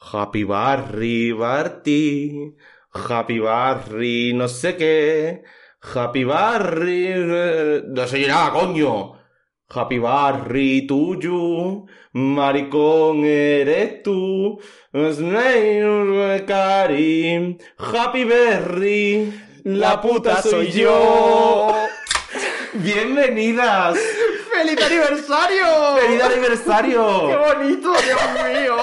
Happy Barry, Barty. Happy Barry, no sé qué. Happy Barry. eh, No sé nada, coño. Happy Barry, tuyo. Maricón eres tú. Karim. Happy Berry. La puta soy yo. Bienvenidas. ¡Feliz aniversario! ¡Feliz aniversario! ¡Qué bonito, Dios mío!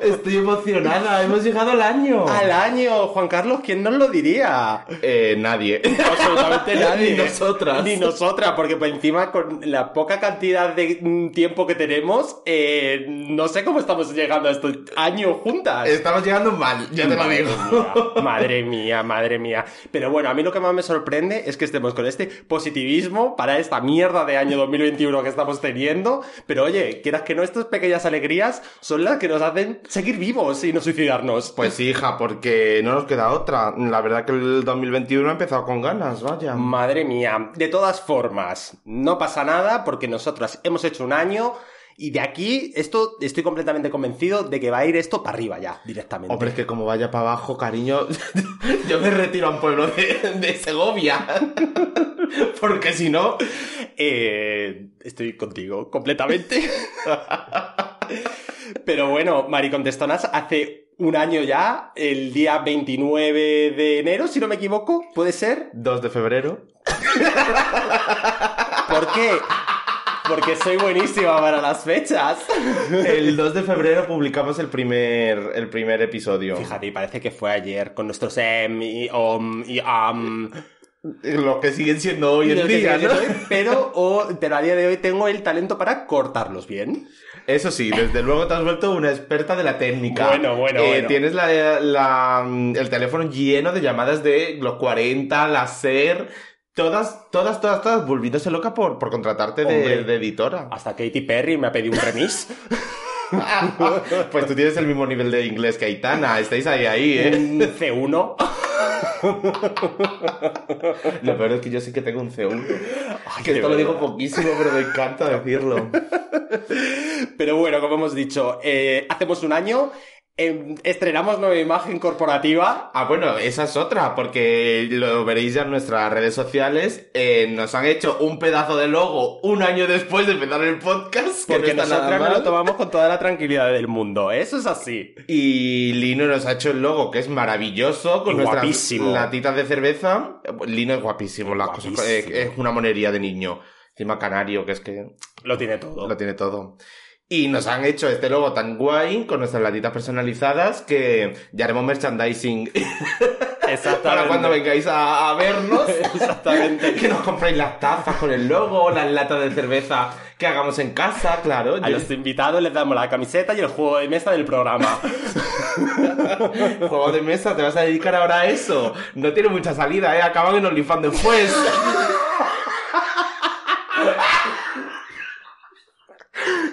Estoy emocionada, hemos llegado al año. Al año, Juan Carlos, ¿quién nos lo diría? Eh, nadie. Absolutamente nadie. Ni nosotras. Ni nosotras, porque por encima, con la poca cantidad de tiempo que tenemos, eh, no sé cómo estamos llegando a este año juntas. Estamos llegando mal, ya te lo digo. mía, madre mía, madre mía. Pero bueno, a mí lo que más me sorprende es que estemos con este positivismo para esta mierda de año 2021 que estamos teniendo. Pero oye, quieras que no, estas pequeñas alegrías son las que nos hacen seguir vivos y no suicidarnos. Pues sí, hija, porque no nos queda otra. La verdad que el 2021 ha empezado con ganas, vaya. Madre mía, de todas formas, no pasa nada porque nosotras hemos hecho un año y de aquí, esto estoy completamente convencido de que va a ir esto para arriba ya, directamente. Hombre, es que como vaya para abajo, cariño, yo me retiro a un pueblo de, de Segovia. Porque si no, Eh, estoy contigo, completamente. Pero bueno, Maricontestonas, hace un año ya, el día 29 de enero, si no me equivoco, ¿puede ser? 2 de febrero. ¿Por qué? Porque soy buenísima para las fechas. El 2 de febrero publicamos el primer, el primer episodio. Fíjate, parece que fue ayer con nuestros em y om y am. Lo que siguen siendo hoy en día, ¿no? soy, pero, pero a día de hoy tengo el talento para cortarlos bien. Eso sí, desde luego te has vuelto una experta de la técnica. Bueno, bueno, Eh, bueno. Tienes la, la- el teléfono lleno de llamadas de los 40, la SER, todas, todas, todas, todas, volviéndose loca por, por contratarte de, Hombre. de editora. Hasta Katy Perry me ha pedido un remix. pues tú tienes el mismo nivel de inglés que Aitana, estáis ahí, ahí, ¿eh? un C1. Lo peor es que yo sí que tengo un C1. que de esto lo digo poquísimo, pero me encanta decirlo. Pero bueno, como hemos dicho, eh, hacemos un año, estrenamos nueva imagen corporativa. Ah, bueno, esa es otra, porque lo veréis ya en nuestras redes sociales. eh, nos han hecho un pedazo de logo un año después de empezar el podcast. Que Porque no nosotras nos lo tomamos con toda la tranquilidad del mundo. Eso es así. Y Lino nos ha hecho el logo, que es maravilloso, con nuestras guapísimo. latitas de cerveza. Lino es guapísimo, las cosas- Guapísimo. eh, es una monería de niño. Encima canario, que es que Lo tiene todo. lo tiene todo. Y nos han hecho este logo tan guay, con nuestras latitas personalizadas, que ya haremos merchandising Exactamente. para cuando vengáis a, a vernos. Exactamente. que nos compréis las tazas con el logo, las latas de cerveza que hagamos en casa, claro. A Yo- los invitados les damos la camiseta y el juego de mesa del programa. Juego de mesa, ¿te vas a dedicar ahora a eso? No tiene mucha salida, ¿eh? Acaban en OnlyFans después.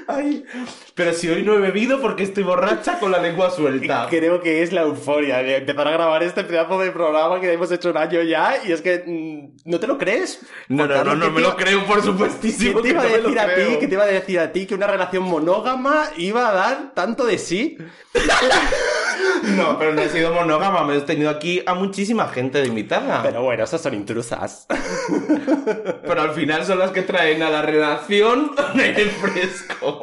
Ay, pero si hoy no he bebido porque estoy borracha con la lengua suelta. Creo que es la euforia de empezar a grabar este pedazo de programa que hemos hecho un año ya y es que mm, no te lo crees. No, no, no, no ¿qué me lo creo, por supuestísimo. ¿Qué te que iba a decir a ti? ¿Qué te iba a decir a ti que una relación monógama iba a dar tanto de sí? No, pero no he sido monógama, me he tenido aquí a muchísima gente de invitada. Pero bueno, esas son intrusas. Pero al final son las que traen a la relación aire fresco.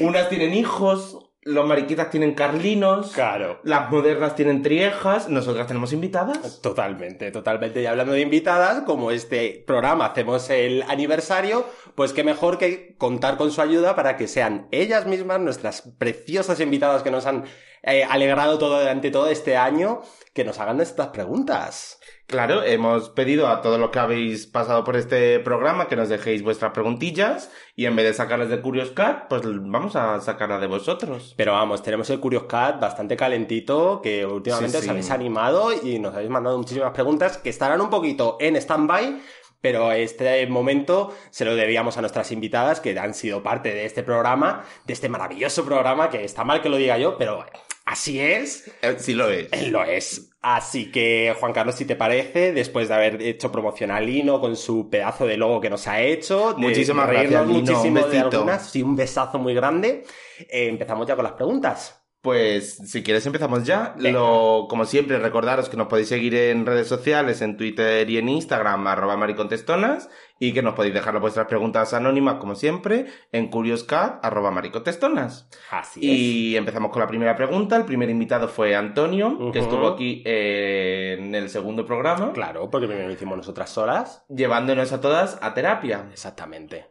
Unas tienen hijos, los mariquitas tienen carlinos, Claro. las modernas tienen triejas, nosotras tenemos invitadas. Totalmente, totalmente. Y hablando de invitadas, como este programa hacemos el aniversario, pues qué mejor que contar con su ayuda para que sean ellas mismas nuestras preciosas invitadas que nos han eh, alegrado todo durante todo este año, que nos hagan estas preguntas. Claro, hemos pedido a todos los que habéis pasado por este programa que nos dejéis vuestras preguntillas y en vez de sacarlas de Curious Cat, pues vamos a sacarlas de vosotros. Pero vamos, tenemos el Curious Cat bastante calentito, que últimamente Sí, os sí. habéis animado y nos habéis mandado muchísimas preguntas que estarán un poquito en stand-by, pero este momento se lo debíamos a nuestras invitadas que han sido parte de este programa, de este maravilloso programa, que está mal que lo diga yo, pero así es. Eh, sí lo es. Él lo es. Así que, Juan Carlos, si te parece, después de haber hecho promoción a Lino con su pedazo de logo que nos ha hecho, de- Muchísimas de gracias, Lino. muchísimo Un de besito. algunas, sí, un besazo muy grande. Eh, empezamos ya con las preguntas. Pues si quieres empezamos ya. Venga. Lo, como siempre, recordaros que nos podéis seguir en redes sociales, en Twitter y en Instagram, arroba maricontestonas, y que nos podéis dejar vuestras preguntas anónimas, como siempre, en curioscat, arroba maricontestonas. Así Y empezamos con la primera pregunta. El primer invitado fue Antonio, que estuvo aquí eh, en el segundo programa, es. Claro, porque primero lo hicimos nosotras solas. llevándonos a todas a terapia. Exactamente.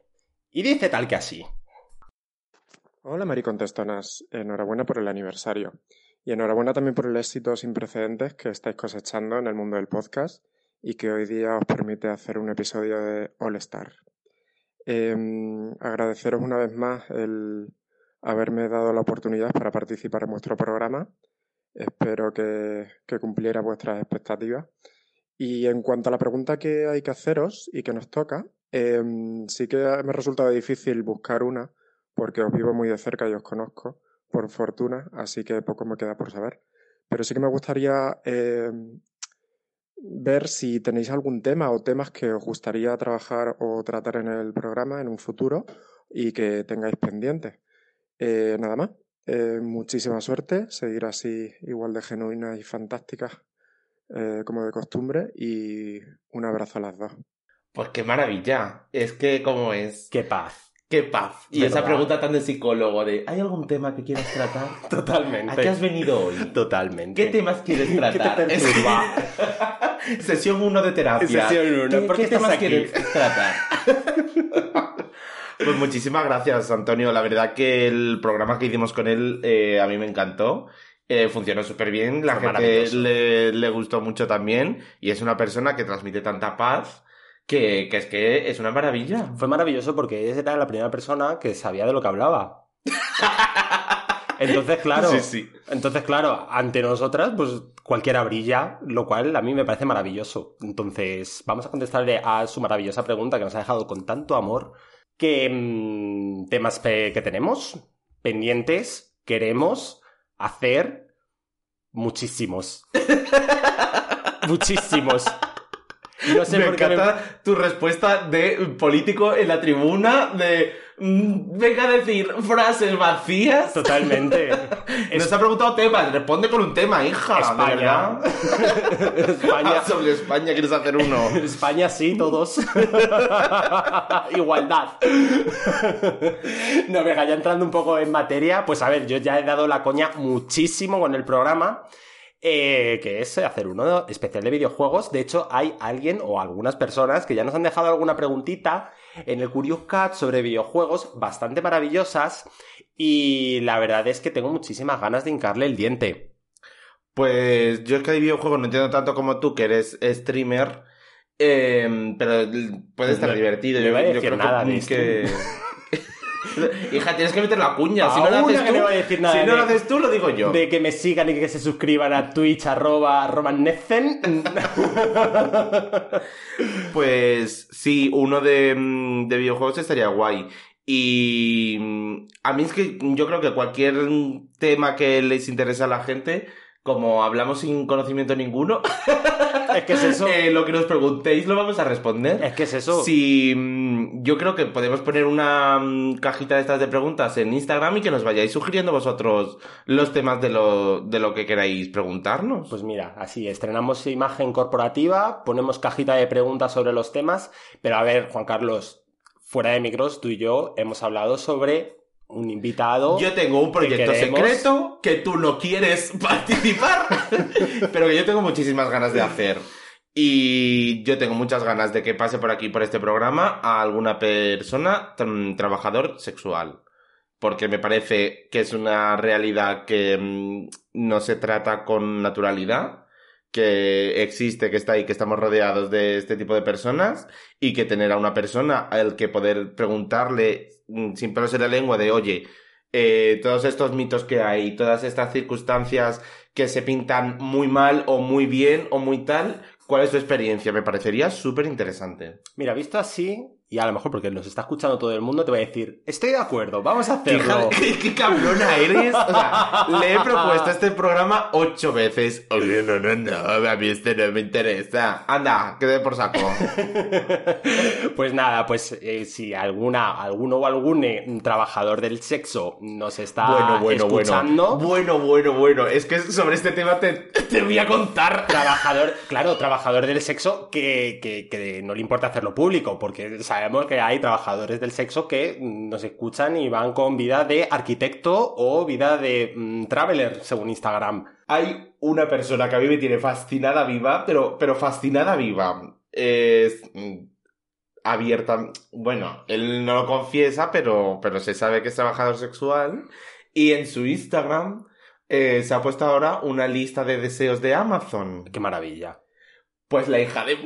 Y dice tal que así. Hola maricontestonas, enhorabuena por el aniversario y enhorabuena también por el éxito sin precedentes que estáis cosechando en el mundo del podcast y que hoy día os permite hacer un episodio de All Star. Em, agradeceros una vez más el haberme dado la oportunidad para participar en vuestro programa. Espero que, cumpliera vuestras expectativas. Y en cuanto a la pregunta que hay que haceros y que nos toca, em, sí que me ha resultado difícil buscar una porque os vivo muy de cerca y os conozco, por fortuna, así que poco me queda por saber. Pero sí que me gustaría eh, ver si tenéis algún tema o temas que os gustaría trabajar o tratar en el programa en un futuro y que tengáis pendientes. Eh, nada más. Eh, muchísima suerte, seguir así igual de genuinas y fantásticas eh, como de costumbre y un abrazo a las dos. Pues qué maravilla. Es que, ¿cómo es? Qué paz. Qué paz. Y ¿Verdad? esa pregunta tan de psicólogo de, ¿hay algún tema que quieras tratar? Totalmente. ¿A qué has venido hoy? Totalmente. ¿Qué temas quieres ¿Qué te tratar? Es que- perturba? Sesión 1 de terapia. Sesión uno. ¿Qué, ¿Por qué qué temas aquí? quieres tratar? pues muchísimas gracias, Antonio. La verdad que el programa que hicimos con él eh, a mí me encantó. Eh, funcionó súper bien, la Fue gente le gustó mucho también y es una persona que transmite tanta paz que, que es que es una maravilla. Fue maravilloso porque ella era la primera persona que sabía de lo que hablaba. Entonces, claro. Sí, sí. Entonces, claro, ante nosotras, pues cualquiera brilla, lo cual a mí me parece maravilloso. Entonces, vamos a contestarle a su maravillosa pregunta que nos ha dejado con tanto amor. ¿Qué mm, temas que tenemos pendientes queremos hacer? Muchísimos. Muchísimos. No sé me por qué me- encanta tu respuesta de político en la tribuna, de mm, venga a decir frases vacías. Totalmente. Nos ha preguntado temas, responde con un tema, hija. España. España. Ah, sobre España quieres hacer uno. España sí, todos. Igualdad. no, venga, ya entrando un poco en materia, pues a ver, yo ya he dado la coña muchísimo con el programa. Eh, que es hacer uno especial de videojuegos. De hecho, hay alguien o algunas personas que ya nos han dejado alguna preguntita en el Curious Cat sobre videojuegos bastante maravillosas. Y la verdad es que tengo muchísimas ganas de hincarle el diente. Pues yo es que de videojuegos no entiendo tanto como tú, que eres streamer. eh, pero puede estar No- divertido. no yo, iba a yo decir creo nada que, de que- Hija, tienes que meter la cuña. Si no lo haces tú, no iba a decir nada si no de- lo haces tú, lo digo yo. De que me sigan y que se suscriban a Twitch arroba romannezen. Pues sí, uno de, mm, de videojuegos estaría guay. Y mm, a mí es que yo creo que cualquier tema que les interese a la gente, como hablamos sin conocimiento ninguno, es que es eso. eh, lo que nos preguntéis lo vamos a responder. Es que es eso. Sí, mm, yo creo que podemos poner una mm, cajita de estas de preguntas en Instagram y que nos vayáis sugiriendo vosotros los temas de lo, de lo que queráis preguntarnos. Pues mira, así, estrenamos imagen corporativa, ponemos cajita de preguntas sobre los temas, pero a ver, Juan Carlos, fuera de micros, tú y yo hemos hablado sobre un invitado. Yo tengo un proyecto secreto que tú no quieres participar, pero que yo tengo muchísimas ganas de hacer. Y yo tengo muchas ganas de que pase por aquí, por este programa, a alguna persona, trabajador sexual. porque me parece que es una realidad que mm, no se trata con naturalidad, que existe, que está ahí, que estamos rodeados de este tipo de personas y que tener a una persona al que poder preguntarle mm, sin pelos en la lengua de, oye, eh, todos estos mitos que hay, todas estas circunstancias que se pintan muy mal o muy bien o muy tal, ¿cuál es tu experiencia? Me parecería súper interesante. Mira, visto así, y a lo mejor porque nos está escuchando todo el mundo, te voy a decir, estoy de acuerdo, vamos a hacerlo. ¿Qué, qué cabrona eres? O sea, le he propuesto este programa ocho veces. Oye, no, no, no, a mí este no me interesa. Anda, quede por saco. Pues nada, pues eh, si alguna, alguno o algún eh, trabajador del sexo nos está bueno, bueno, escuchando, bueno. Bueno, bueno, bueno. Es que sobre este tema te, te voy a contar. trabajador, claro, trabajador del sexo que, que, que no le importa hacerlo público, porque sabemos que hay trabajadores del sexo que mm, nos escuchan y van con vida de arquitecto o vida de mm, traveler, según Instagram. Hay una persona que a mí me tiene fascinada viva, pero, pero fascinada viva. Es mm, abierta. Bueno, él no lo confiesa, pero, pero se sabe que es trabajador sexual. Y en su Instagram eh, se ha puesto ahora una lista de deseos de Amazon. Qué maravilla. Pues la hija de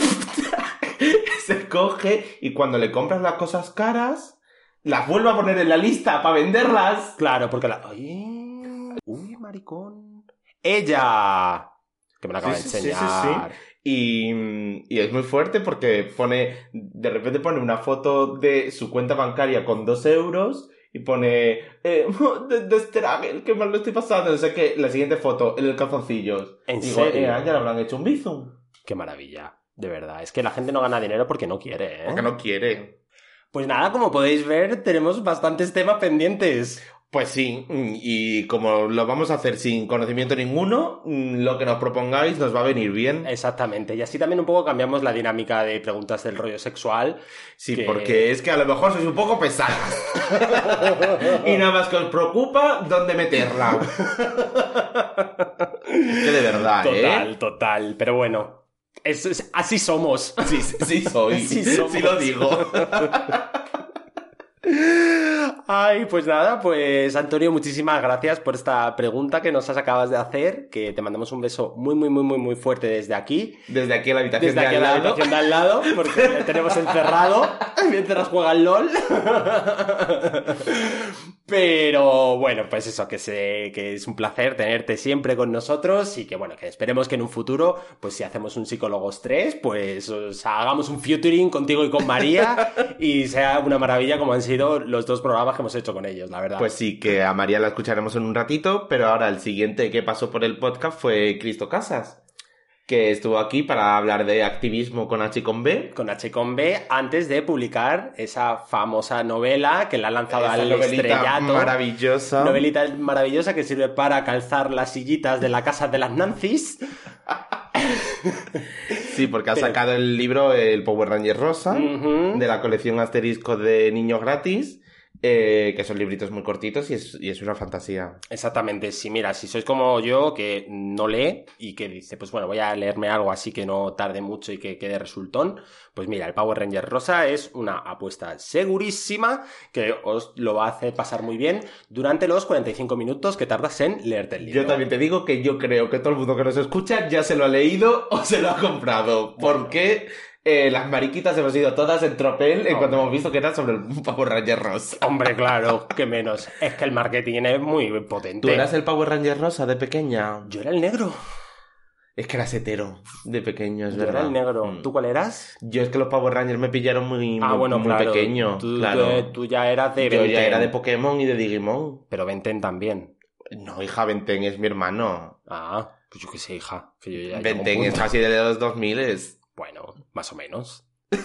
se coge y cuando le compras las cosas caras, las vuelve a poner en la lista para venderlas. Claro, porque la... Ay, uy, maricón. Ella. Que me la acaba Sí, de sí, sí, enseñar. sí, Y, y es muy fuerte porque pone, de repente pone una foto de su cuenta bancaria con dos euros y pone, eh, de, Struggle, que mal lo estoy pasando, no sé qué. La siguiente foto, en el calzoncillos. ¿En Digo, serio? eh, ya le habrán hecho un bizum. Qué maravilla. De verdad. Es que la gente no gana dinero porque no quiere, ¿eh? Porque no quiere. Pues nada, como podéis ver, tenemos bastantes temas pendientes. Pues sí, mm, y como lo vamos a hacer sin conocimiento ninguno, mm, lo que nos propongáis nos va a venir bien. Exactamente. Y así también un poco cambiamos la dinámica de preguntas del rollo sexual. Sí, que- porque es que a lo mejor sois un poco pesadas. y nada más que os preocupa dónde meterla. que de verdad, Total, ¿eh? total. Pero bueno, eso es- así somos. Sí, sí soy. Sí Sí, somos. lo digo. Ay, pues nada, pues Antonio, muchísimas gracias por esta pregunta que nos has acabas de hacer, que te mandamos un beso muy, muy, muy, muy, muy fuerte desde aquí. Desde aquí a la habitación Desde de aquí al a la lado. habitación de al lado, porque le tenemos encerrado mientras juega al LOL. Pero bueno, pues eso, que, se, que es un placer tenerte siempre con nosotros y que bueno, que esperemos que en un futuro, pues si hacemos un Psicólogos 3, pues o sea, hagamos un featuring contigo y con María y sea una maravilla como han sido los dos programas que hemos hecho con ellos, la verdad. Pues sí, que a María la escucharemos en un ratito, pero ahora el siguiente que pasó por el podcast fue Cristo Casas, que estuvo aquí para hablar de activismo con H y con B. con H con B antes de publicar esa famosa novela que la ha lanzado Esa al novelita estrellato. maravillosa. Novelita maravillosa que sirve para calzar las sillitas de la casa de las Nancy's. Sí, porque ha Pero- sacado el libro El Power Ranger Rosa, de la colección asterisco de niños gratis, eh, que son libritos muy cortitos y es, y es una fantasía. Exactamente, sí, mira, si sois como yo, que no lee y que dice, pues bueno, voy a leerme algo así que no tarde mucho y que quede resultón, pues mira, el Power Ranger Rosa es una apuesta segurísima que os lo va a hacer pasar muy bien durante los 45 minutos que tardas en leerte el libro. Yo también te digo que yo creo que todo el mundo que nos escucha ya se lo ha leído o se lo ha comprado, porque eh, las mariquitas hemos ido todas en tropel en cuanto hemos visto que era sobre el Power Ranger Rosa. Hombre, claro, que menos. Es que el marketing es muy potente. ¿Tú eras el Power Ranger Rosa de pequeña? Yo era el negro. Es que eras hetero de pequeño, es Yo verdad. era el negro. Mm. ¿Tú cuál eras? Yo es que los Power Rangers me pillaron muy, ah, muy- bueno, muy claro. pequeño. Tú, claro. tú- tú ya eras de Yo ya era de Pokémon y de Digimon. Pero Benten también. No, hija, Benten es mi hermano. Ah, pues yo qué sé, hija. Que yo ya Benten es casi de los 2000. Es... Bueno, más o menos.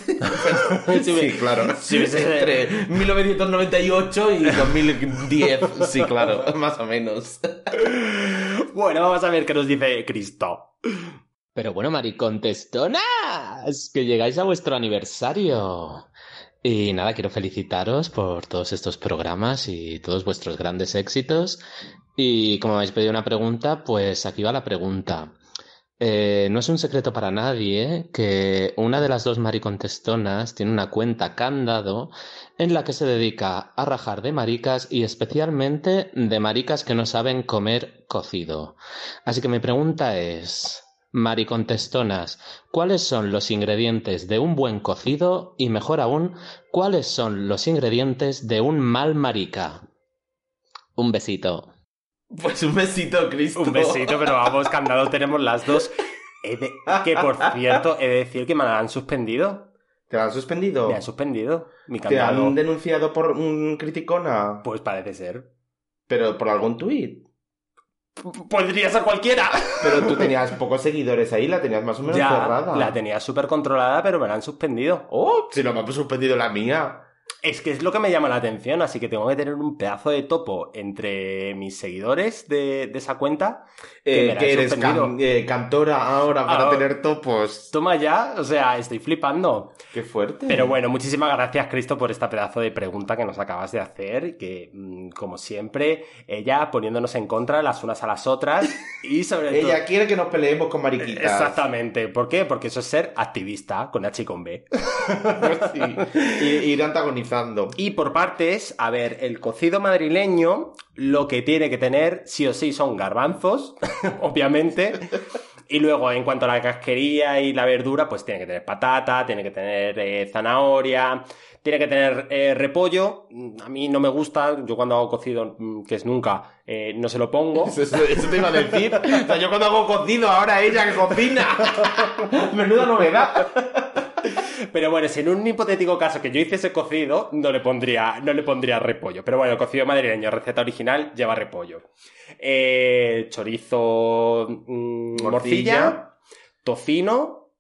Sí, claro. si hubiese- Entre 1998 y 2010. Sí, claro, más o menos. Bueno, vamos a ver qué nos dice Cristo. Pero bueno, maricontestonas, que llegáis a vuestro aniversario. Y nada, quiero felicitaros por todos estos programas y todos vuestros grandes éxitos. Y como me habéis pedido una pregunta, pues aquí va la pregunta. Eh, no es un secreto para nadie que una de las dos maricontestonas tiene una cuenta candado en la que se dedica a rajar de maricas y especialmente de maricas que no saben comer cocido. Así que mi pregunta es, maricontestonas, ¿cuáles son los ingredientes de un buen cocido y mejor aún, cuáles son los ingredientes de un mal marica? Un besito. Pues un besito, Cristo. Un besito, pero vamos, candado tenemos las dos. De- Que por cierto, he de decir que me la han suspendido. ¿Te han suspendido? Me han suspendido mi ¿Te candado. han denunciado por un criticona? Pues parece ser. Pero por algún tuit. Podría ser cualquiera. Pero tú tenías pocos seguidores ahí, la tenías más o menos Ya, cerrada. la tenía súper controlada, pero me la han suspendido. Oh, si no me ha suspendido la mía. Es que es lo que me llama la atención, así que tengo que tener un pedazo de topo entre mis seguidores de, de esa cuenta. Que Eh, que eres can- eh, cantora ahora para tener topos. Toma ya, o sea, estoy flipando. Qué fuerte. Pero bueno, muchísimas gracias, Cristo, por esta pedazo de pregunta que nos acabas de hacer. Que, mm, como siempre, ella poniéndonos en contra las unas a las otras. Y sobre todo. Ella quiere que nos peleemos con mariquitas. Exactamente. ¿Por qué? Porque eso es ser activista con H y con B. Y, ir antagonizando. Y por partes, a ver, el cocido madrileño lo que tiene que tener sí o sí son garbanzos, obviamente. Y luego, en cuanto a la casquería y la verdura, pues tiene que tener patata, tiene que tener eh, zanahoria, tiene que tener eh, repollo. A mí no me gusta, yo cuando hago cocido, mm, que es nunca, eh, no se lo pongo. Eso, eso- eso te iba a decir. O sea, yo cuando hago cocido, ahora ella que cocina. Menuda novedad. Pero bueno, si en un hipotético caso que yo hiciese cocido, no le pondría, no le pondría repollo. Pero bueno, el cocido madrileño, receta original, lleva repollo. Eh, chorizo, mm, morcilla, Morcilla. tocino,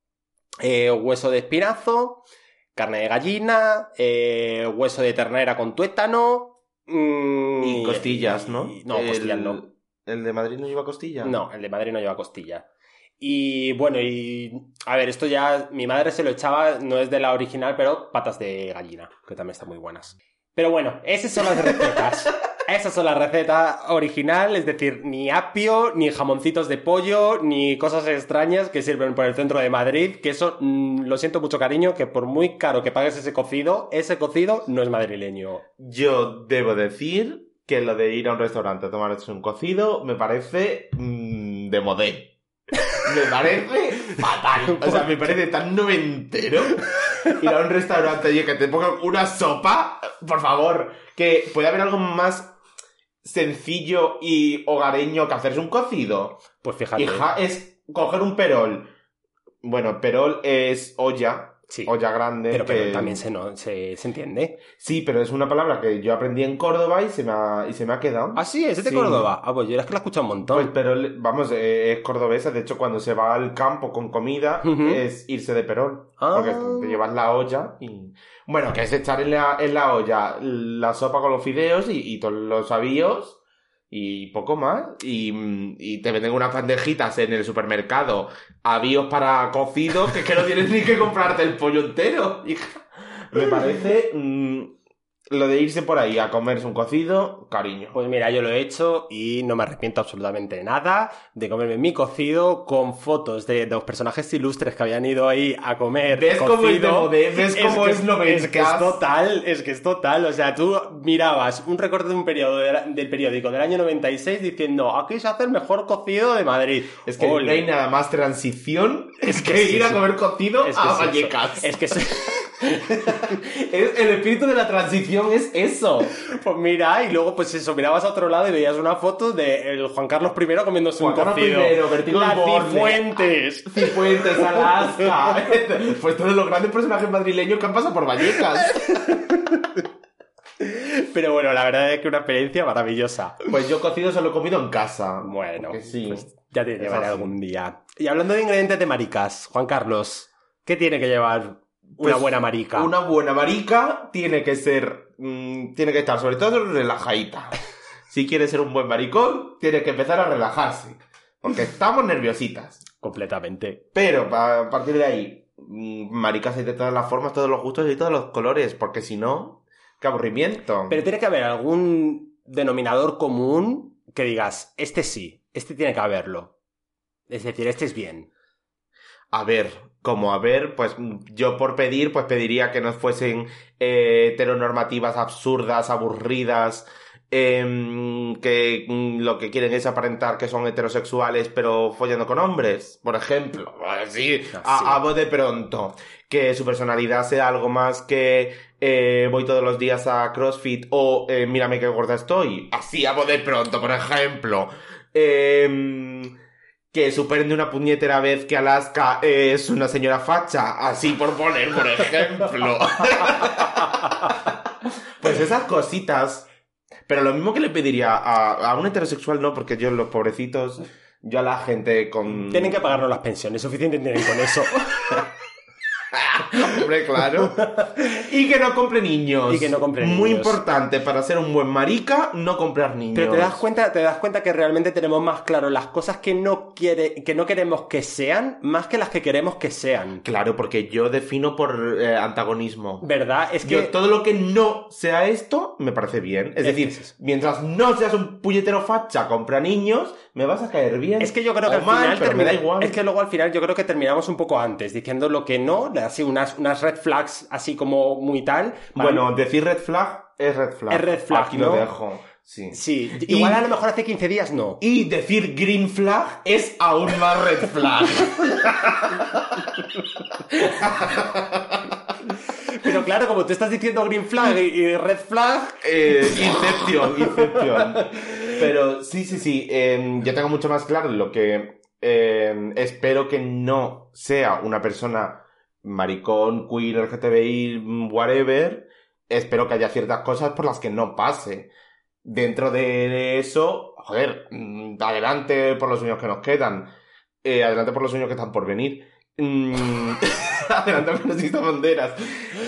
eh, hueso de espinazo, carne de gallina, eh, hueso de ternera con tuétano. mm, Y costillas, ¿no? y- no, El- costillas no. ¿El de Madrid no lleva costilla? No, el de Madrid no lleva costilla. Y bueno, y a ver, esto ya mi madre se lo echaba, no es de la original, pero patas de gallina, que también están muy buenas. Pero bueno, esas son las recetas. Esas son las recetas original, es decir, ni apio, ni jamoncitos de pollo, ni cosas extrañas que sirven por el centro de Madrid, que eso, mm, lo siento mucho cariño, que por muy caro que pagues ese cocido, ese cocido no es madrileño. Yo debo decir que lo de ir a un restaurante a tomarse un cocido me parece mm, de modé. Me parece fatal. O sea, me parece tan noventero ir a un restaurante y que te pongan una sopa. Por favor, que puede haber algo más sencillo y hogareño que hacerse un cocido. Pues fíjate. Hija, es coger un perol. Bueno, perol es olla. Sí. Olla grande. Pero, pero también se, no, se, se entiende. Sí, pero es una palabra que yo aprendí en Córdoba y se me ha, y se me ha quedado. Ah, sí, es de Sí. Córdoba. Ah, pues yo es que la he escuchado un montón. Pues, pero vamos, eh, es cordobesa. De hecho, cuando se va al campo con comida, es irse de perol. Ah. Porque te llevas la olla y. Bueno, que es echar en la, en la olla la sopa con los fideos y, y todos los avíos y poco más. Y, mm, y te venden unas bandejitas en el supermercado, avíos para cocido, que es que no tienes ni que comprarte el pollo entero. hija. Me parece. mm, lo de irse por ahí a comerse un cocido, cariño. Pues mira, yo lo he hecho y no me arrepiento absolutamente de nada de comerme mi cocido con fotos de, de los personajes ilustres que habían ido ahí a comer. ¿Ves cómo es de cocido. modé? ¿Ves cómo que es novencas? Es que es total, es que es total. O sea, tú mirabas un recorte de un periodo de la- del periódico del año 96 diciendo aquí se hace el mejor cocido de Madrid. Es que Ole. no hay nada más transición Es que que es ir a comer cocido Es a es. Vallecas. Es que es- el espíritu de la transición es eso. Pues mira, y luego pues eso, mirabas a otro lado y veías una foto de el Juan Carlos I comiéndose Juan un Carlos cocido. I, La. Cifuentes. Cifuentes, Alaska. pues todos los grandes personajes madrileños que han pasado por Vallecas. Pero bueno, la verdad es que una experiencia maravillosa. Pues yo cocido solo he comido en casa. Bueno, sí. pues ya te llevaré algún día. Y hablando de ingredientes de maricas, Juan Carlos, ¿qué tiene que llevar una Pues, buena marica? Una buena marica tiene que ser. mm, tiene que estar sobre todo relajadita. Si quiere ser un buen maricón, tiene que empezar a relajarse. Porque estamos nerviositas. Completamente. Pero a partir de ahí, mm, maricas hay de todas las formas, todos los gustos y todos los colores, porque si no, qué aburrimiento. Pero tiene que haber algún denominador común que digas, este sí, este tiene que haberlo. Es decir, este es bien. A ver, como a ver, pues yo por pedir, pues pediría que no fuesen eh, heteronormativas absurdas, aburridas, em, que mm, lo que quieren es aparentar que son heterosexuales pero follando con hombres, por ejemplo. Así, a, de pronto. Que su personalidad sea algo más que eh, voy todos los días a CrossFit o eh, mírame qué gorda estoy. Así a de pronto, por ejemplo. Em, que superen de una puñetera vez que Alaska es una señora facha, así por poner, por ejemplo. pues esas cositas. Pero lo mismo que le pediría a, a un heterosexual, no, porque yo, los pobrecitos, yo a la gente con. Tienen que pagarnos las pensiones, suficiente tienen con eso. Hombre, claro. Y que no compre niños. Y que no compre Muy niños. importante para ser un buen marica, no comprar niños. Pero te das cuenta, te das cuenta que realmente tenemos más claro las cosas que no quiere, que no queremos que sean, más que las que queremos que sean. Claro, porque yo defino por eh, antagonismo. ¿Verdad? Es que Yo, todo lo que no sea esto, me parece bien. Es, Es decir, es mientras no seas un puñetero facha, compra niños, me vas a caer bien. Es que yo creo que al mal, final termina- igual. Es que luego al final yo creo que terminamos un poco antes, diciendo lo que no, así unas, unas red flags así como muy tal. Bueno, decir red flag es red flag. Es red flag, Aquí ¿no? lo dejo. Sí. Sí, Y- igual a lo mejor hace 15 días no. Y decir green flag es aún más red flag. Pero claro, como tú estás diciendo green flag y, red flag, Eh, Inception, Inception. Pero sí, sí, sí. eh, yo tengo mucho más claro lo que eh, espero que no sea una persona maricón, queer, LGTBI, whatever. Espero que haya ciertas cosas por las que no pase. Dentro de eso, joder, mm, adelante por los sueños que nos quedan. Eh, adelante por los sueños que están por venir. Mm, adelante por las banderas.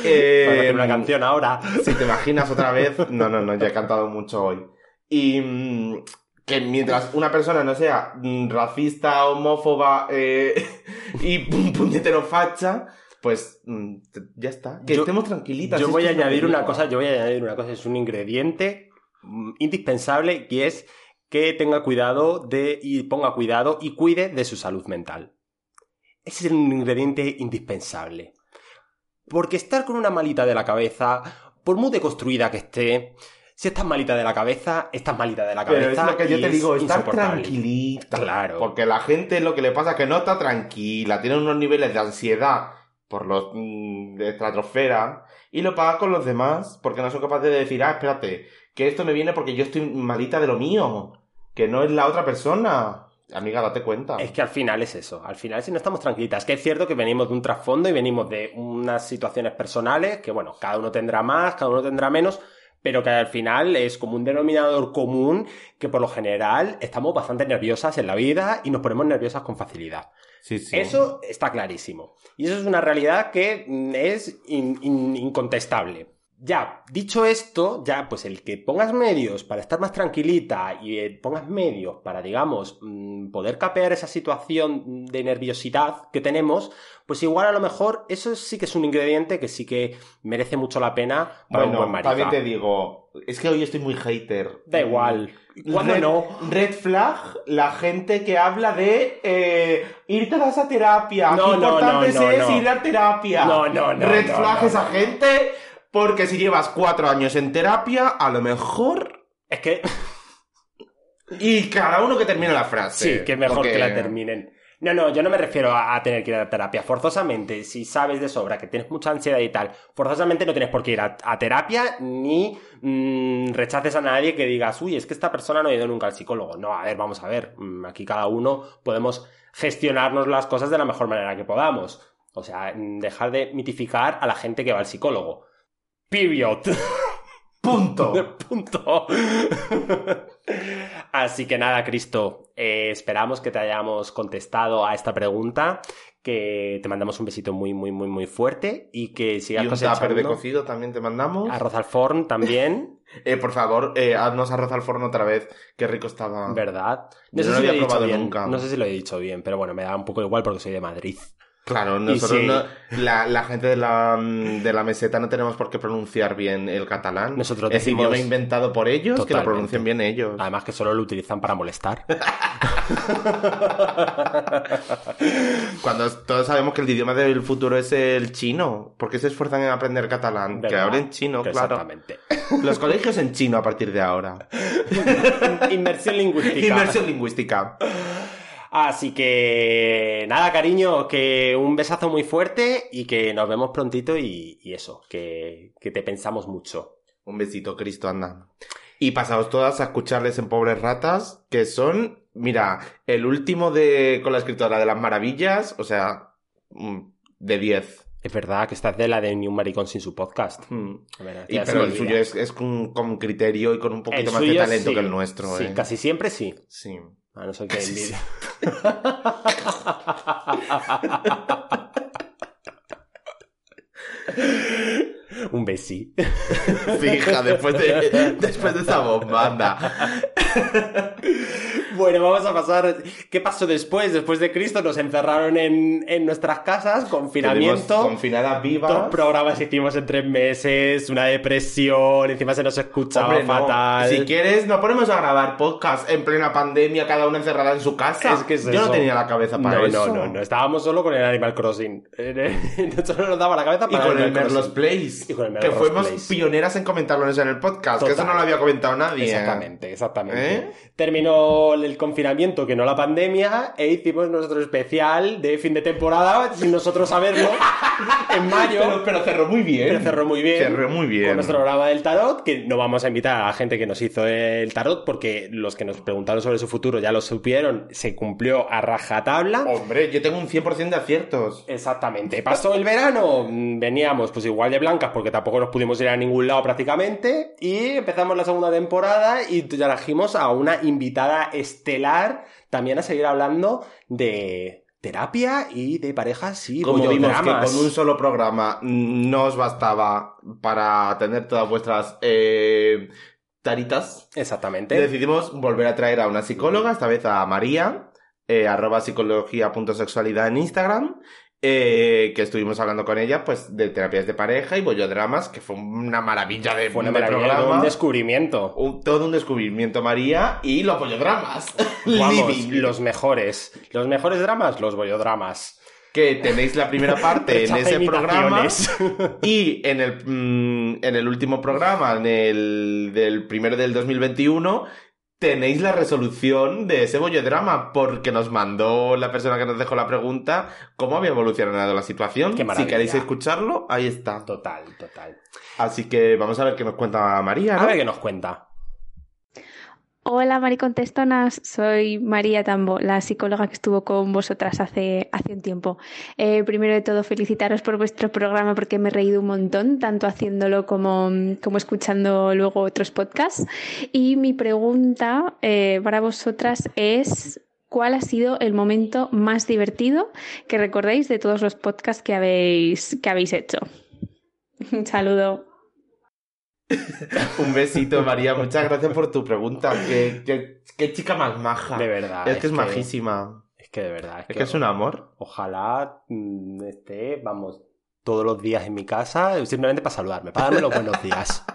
Eh, Vamos a hacer una canción ahora. si te imaginas otra vez, no, no, no, ya he cantado mucho hoy. Y mm, que mientras una persona no sea mm, racista, homófoba eh, y puñetero facha, pues mm, te- ya está. Que Yo- estemos tranquilitas. Yo es voy que a es añadir una cosa, yo voy a añadir una cosa, es un ingrediente mm, indispensable y es que tenga cuidado de y ponga cuidado y cuide de su salud mental. Ese es un ingrediente indispensable. Porque estar con una malita de la cabeza, por muy deconstruida que esté, si estás malita de la cabeza, estás malita de la Pero cabeza. es lo que yo te es digo, estar tranquilita. Claro. Porque la gente lo que le pasa es que no está tranquila, tiene unos niveles de ansiedad por los mm, de estratosfera y lo paga con los demás porque no son capaces de decir, ah, espérate, que esto me viene porque yo estoy malita de lo mío, que no es la otra persona. Amiga, date cuenta. Es que al final es eso, al final si no estamos tranquilitas, que es cierto que venimos de un trasfondo y venimos de unas situaciones personales que bueno, cada uno tendrá más, cada uno tendrá menos, pero que al final es como un denominador común que por lo general estamos bastante nerviosas en la vida y nos ponemos nerviosas con facilidad. Sí, sí. Eso está clarísimo. Y eso es una realidad que es in- in- incontestable. Ya, dicho esto, ya, pues el que pongas medios para estar más tranquilita y eh, pongas medios para, digamos, mm, poder capear esa situación de nerviosidad que tenemos, pues igual a lo mejor eso sí que es un ingrediente que sí que merece mucho la pena para un buen Bueno, también te digo, es que hoy estoy muy hater. Da igual. ¿Cuándo red, no? Red flag, la gente que habla de eh, ir todas a terapia. No, Qué no, importante no, no, es ir a terapia. No, no, no, Red flag esa gente, porque si llevas cuatro años en terapia, a lo mejor. Es que Y cada uno que termine la frase. Sí, que mejor porque- que la terminen. No, no, yo no me refiero a, a tener que ir a terapia. Forzosamente, si sabes de sobra que tienes mucha ansiedad y tal, forzosamente no tienes por qué ir a, a terapia ni mm, rechaces a nadie que digas, uy, es que esta persona no ha ido nunca al psicólogo. No, a ver, vamos a ver. mm, Aquí cada uno podemos gestionarnos las cosas de la mejor manera que podamos. O sea, mm, dejar de mitificar a la gente que va al psicólogo. Period. Punto. Punto. Así que nada, Cristo, eh, esperamos que te hayamos contestado a esta pregunta, que te mandamos un besito muy, muy, muy, muy fuerte y que Y sigas un tupper de cocido también te mandamos. arroz al forn también, Eh, por favor, eh, haznos arroz al forno otra vez. Qué rico estaba. ¿verdad? Yo sé no lo si había he probado nunca. No sé si lo he dicho bien, pero bueno, me da un poco igual porque soy de Madrid. Claro, nosotros no, la, la gente de la, mm, de la meseta no tenemos por qué pronunciar bien el catalán. Nosotros es decimos- idioma inventado por ellos, que lo pronuncien bien ellos. Además que solo lo utilizan para molestar. Cuando todos sabemos que el idioma del futuro es el chino, ¿por qué se esfuerzan en aprender catalán? Que ¿Verdad? hablen chino, claro. Exactamente. Los colegios en chino a partir de ahora. Inmersión lingüística. Inmersión lingüística. Así que nada, cariño, que un besazo muy fuerte y que nos vemos prontito y, y eso, que, que te pensamos mucho. Un besito, Cristo, anda. Y pasaos todas a escucharles en Pobres Ratas, que son, mira, el último de con la escritora de las maravillas, o sea, mm, de 10. Es verdad que estás de la de Ni un maricón sin su podcast. Mm. Y, pero el suyo es, es con, con criterio y con un El poquito más de talento sí. que el nuestro, Sí, ¿eh? casi siempre sí. Sí. A no ser que envidia. Un besi. Fija, después de, después de esa bomba, anda. Bueno, vamos a pasar. ¿Qué pasó después? Después de Cristo nos encerraron en, en nuestras casas, confinamiento. Confinadas Dos vivas. programas hicimos en tres meses, una depresión, encima se nos escuchaba Hombre, no. fatal. Si quieres, nos ponemos a grabar podcast en plena pandemia, cada una encerrada en su casa. Es que es Yo eso. no tenía la cabeza para no, eso. no, no, no, estábamos solo con el Animal Crossing. Nosotros nos daba la cabeza Y para con el Merlos. Place. Y con el que Merlos fuimos Place. pioneras en comentarlo en el podcast. Que eso Total. no lo había comentado nadie. Exactamente, exactamente. ¿Eh? Terminó el confinamiento, que no la pandemia, e hicimos nuestro especial de fin de temporada, sin nosotros saberlo, en mayo. Pero, pero cerró muy bien. Pero cerró muy bien. Cerró muy bien. Con nuestro programa del tarot, que no vamos a invitar a la gente que nos hizo el tarot, porque los que nos preguntaron sobre su futuro ya lo supieron, se cumplió a rajatabla. Hombre, yo tengo un 100% de aciertos. Exactamente. Pasó el verano, veníamos pues igual de blancas porque tampoco nos pudimos ir a ningún lado prácticamente y empezamos la segunda temporada y trajimos a una invitada estelar también a seguir hablando de terapia y de parejas y Como vimos que con un solo programa no os bastaba para tener todas vuestras eh, taritas, Exactamente. decidimos volver a traer a una psicóloga, esta vez a María, eh, arroba psicología.sexualidad en Instagram, eh, que estuvimos hablando con ella pues de terapias de pareja y bollodramas, que fue una maravilla de, Fue una de maravilla, programa. un descubrimiento. Un- todo un descubrimiento, María, y los bollodramas. Vamos, los mejores. Los mejores dramas, los bollodramas. Que tenéis la primera parte en ese programa. Y en el, mm, en el último programa, en el del primero del 2021, tenéis la resolución de ese bollodrama, porque nos mandó la persona que nos dejó la pregunta cómo había evolucionado la situación. Qué si queréis escucharlo, ahí está. Total, total. Así que vamos a ver qué nos cuenta María, A ver qué nos cuenta. Hola Maricontestonas, soy María Tambo, la psicóloga que estuvo con vosotras hace, hace un tiempo. Eh, primero de todo, felicitaros por vuestro programa porque me he reído un montón, tanto haciéndolo como, como escuchando luego otros podcasts. Y mi pregunta eh, para vosotras es, ¿cuál ha sido el momento más divertido que recordéis de todos los podcasts que habéis, que habéis hecho? Un saludo. Un besito, María. Muchas gracias por tu pregunta. Qué, qué- qué chica más maja. De verdad. Es que es majísima. Es que de verdad. Es que es un amor. Ojalá mm, esté, vamos, todos los días en mi casa, simplemente para saludarme, para darme los buenos días.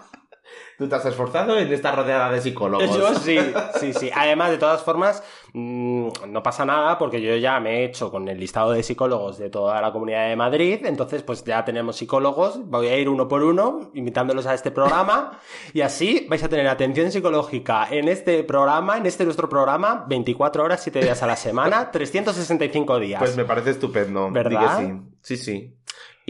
Tú te has esforzado en estar rodeada de psicólogos. Yo sí, sí, sí. Además, de todas formas, mm, no pasa nada porque yo ya me he hecho con el listado de psicólogos de toda la comunidad de Madrid, entonces pues ya tenemos psicólogos, voy a ir uno por uno invitándolos a este programa y así vais a tener atención psicológica en este programa, en este nuestro programa, 24 horas, 7 días a la semana, 365 días. Pues me parece estupendo. ¿Verdad? Sí. Sí, sí.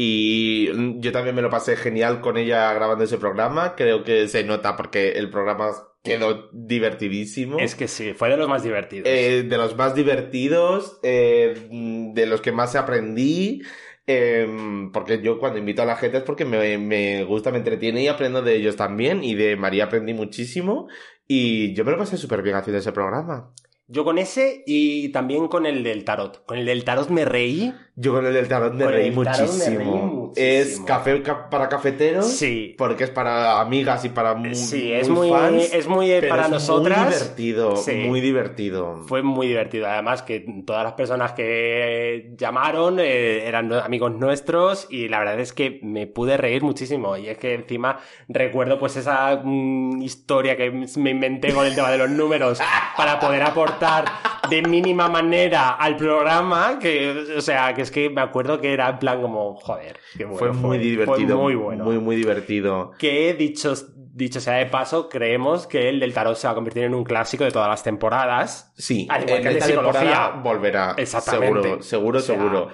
Y yo también me lo pasé genial con ella grabando ese programa. Creo que se nota porque el programa quedó divertidísimo. Es que sí, fue de los más divertidos. Eh, de los más divertidos, eh, de los que más aprendí. eh, porque yo cuando invito a la gente es porque me, me gusta, me entretiene y aprendo de ellos también. Y de María aprendí muchísimo. Y yo me lo pasé súper bien haciendo ese programa. Yo con ese y también con el del tarot. Con el del tarot me reí. Yo con el del tarot me reí el tarot me reí muchísimo. es café ca- para cafeteros. Sí. Porque es para amigas y para muy, Sí, es muy, fans. es muy eh, pero para es nosotras. Muy divertido, Sí. muy divertido. Fue muy divertido. Además, que todas las personas que llamaron eh, eran amigos nuestros y la verdad es que me pude reír muchísimo. Y es que encima recuerdo pues esa mm, historia que me inventé con el tema de los números para poder aportar de mínima manera al programa. Que, o sea, que es que me acuerdo que era en plan como, joder, qué bueno fue muy divertido. Fue muy bueno. Muy, muy divertido. Que dicho, dicho sea de paso, creemos que el del tarot se va a convertir en un clásico de todas las temporadas. Sí, Al igual en que de esta psicología. temporada volverá. Exactamente. Seguro, seguro, O sea- seguro.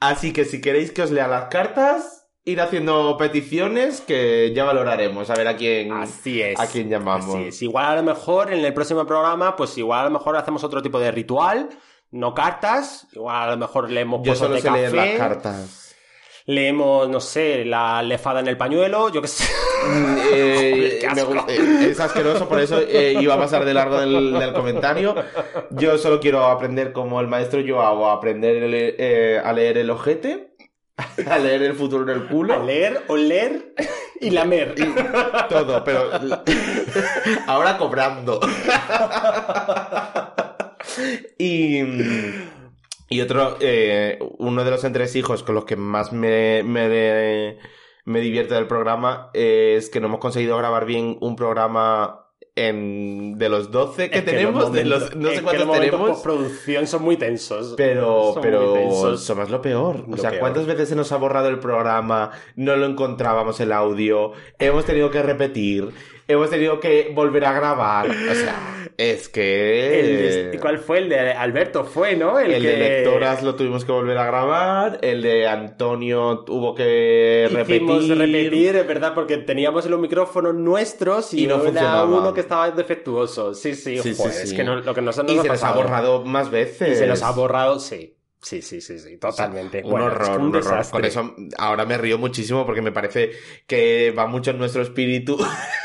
Así que si queréis que os lea las cartas, ir haciendo peticiones que ya valoraremos. A ver a quién, Así es. a quién llamamos. Así es. Igual a lo mejor en el próximo programa, pues igual a lo mejor hacemos otro tipo de ritual, no cartas, igual a lo mejor leemos Yo solo de sé leer café, las cartas. leemos, no sé, la lefada en el pañuelo, yo qué sé. Mm, eh, Qué gusta- eh, es asqueroso, por eso eh, iba a pasar de largo del, del comentario. Yo solo quiero aprender como el maestro Joao, aprender el- eh, a leer el ojete, a leer el futuro en el culo. A leer, oler y lamer. Todo, pero ahora cobrando. Y, y otro, eh, uno de los entresijos con los que más me, me, me divierte del programa es que no hemos conseguido grabar bien un programa en, de los 12 que Es tenemos, los de los, no sé que cuántos los momentos tenemos. postproducción son muy tensos. Pero, Son pero tensos. somos lo peor. O sea, peor. ¿cuántas veces se nos ha borrado el programa? No lo encontrábamos el audio. Hemos tenido que repetir. Hemos tenido que volver a grabar. O sea, es que. El de- ¿Cuál fue? El de Alberto fue, ¿no? El, que... de lectoras lo tuvimos que volver a grabar. El de Antonio tuvo que Hicimos repetir. repetir, es verdad, porque teníamos los micrófonos nuestros y, Y no era funcionaba. uno que estaba defectuoso. Sí, sí, Sí, sí, joder, sí. es que no- lo que nos, nos Y se nos ha borrado más veces. Y se nos ha borrado, sí. Sí, sí, sí, sí, totalmente. Un Bueno, es horror, un un horror. Con eso ahora me río muchísimo porque me parece que va mucho en nuestro espíritu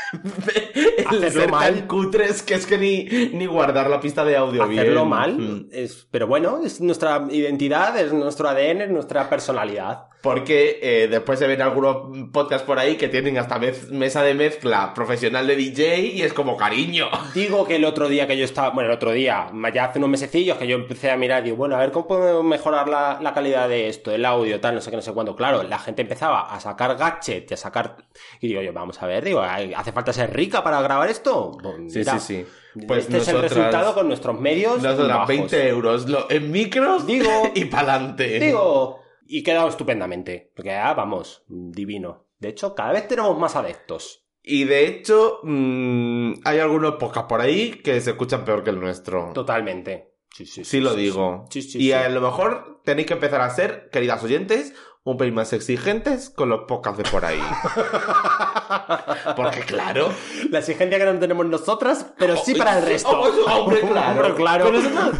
Hacerlo ser mal. cutres que es que ni, ni guardar la pista de audio Hacerlo bien. mal, Mm. es, pero bueno, es nuestra identidad, es nuestro ADN, es nuestra personalidad. Porque eh, después se ven algunos podcasts por ahí que tienen hasta mez- mesa de mezcla profesional de DJ y es como cariño. Digo que el otro día que yo estaba, bueno, el otro día, ya hace unos mesecillos que yo empecé a mirar, digo, bueno, a ver cómo podemos mejorar la, la calidad de esto, el audio, tal, no sé qué, no sé cuándo. Claro, la gente empezaba a sacar gadgets, y a sacar... Y digo yo, vamos a ver, digo, ¿hace falta ser rica para grabar esto? Sí, mira, sí, sí. Pues este es el resultado con nuestros medios Nosotras bajos. 20 euros lo- en micros Digo- y pa'lante. Digo, y quedado estupendamente, porque ah, vamos, divino. De hecho, cada vez tenemos más adeptos. Y de hecho, mm, hay algunos podcasts por ahí que se escuchan peor que el nuestro. Totalmente. Sí, sí, Sí, lo digo. Sí, sí, y sí. a lo mejor tenéis que empezar a ser, queridas oyentes, un pelín más exigentes con los podcasts de por ahí. Porque claro. La exigencia que no tenemos nosotras, pero sí para el resto. Oh, hombre, claro. Hombre, claro. Con nosotras,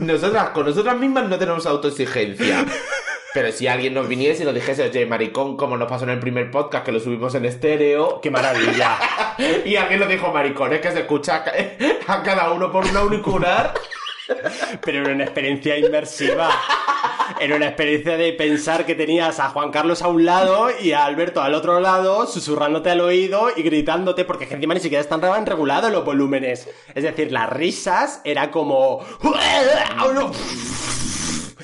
nosotras, con nosotras mismas no tenemos autoexigencia. Pero si alguien nos viniese y nos dijese, oye, maricón, como nos pasó en el primer podcast que lo subimos en estéreo, ¡Qué maravilla! y alguien nos dijo, maricón, es que se escucha a cada uno por un auricular. Pero era una experiencia inmersiva. Era una experiencia de pensar que tenías a Juan Carlos a un lado y a Alberto al otro lado, susurrándote al oído y gritándote, porque encima ni siquiera están regulados los volúmenes. Es decir, las risas era como.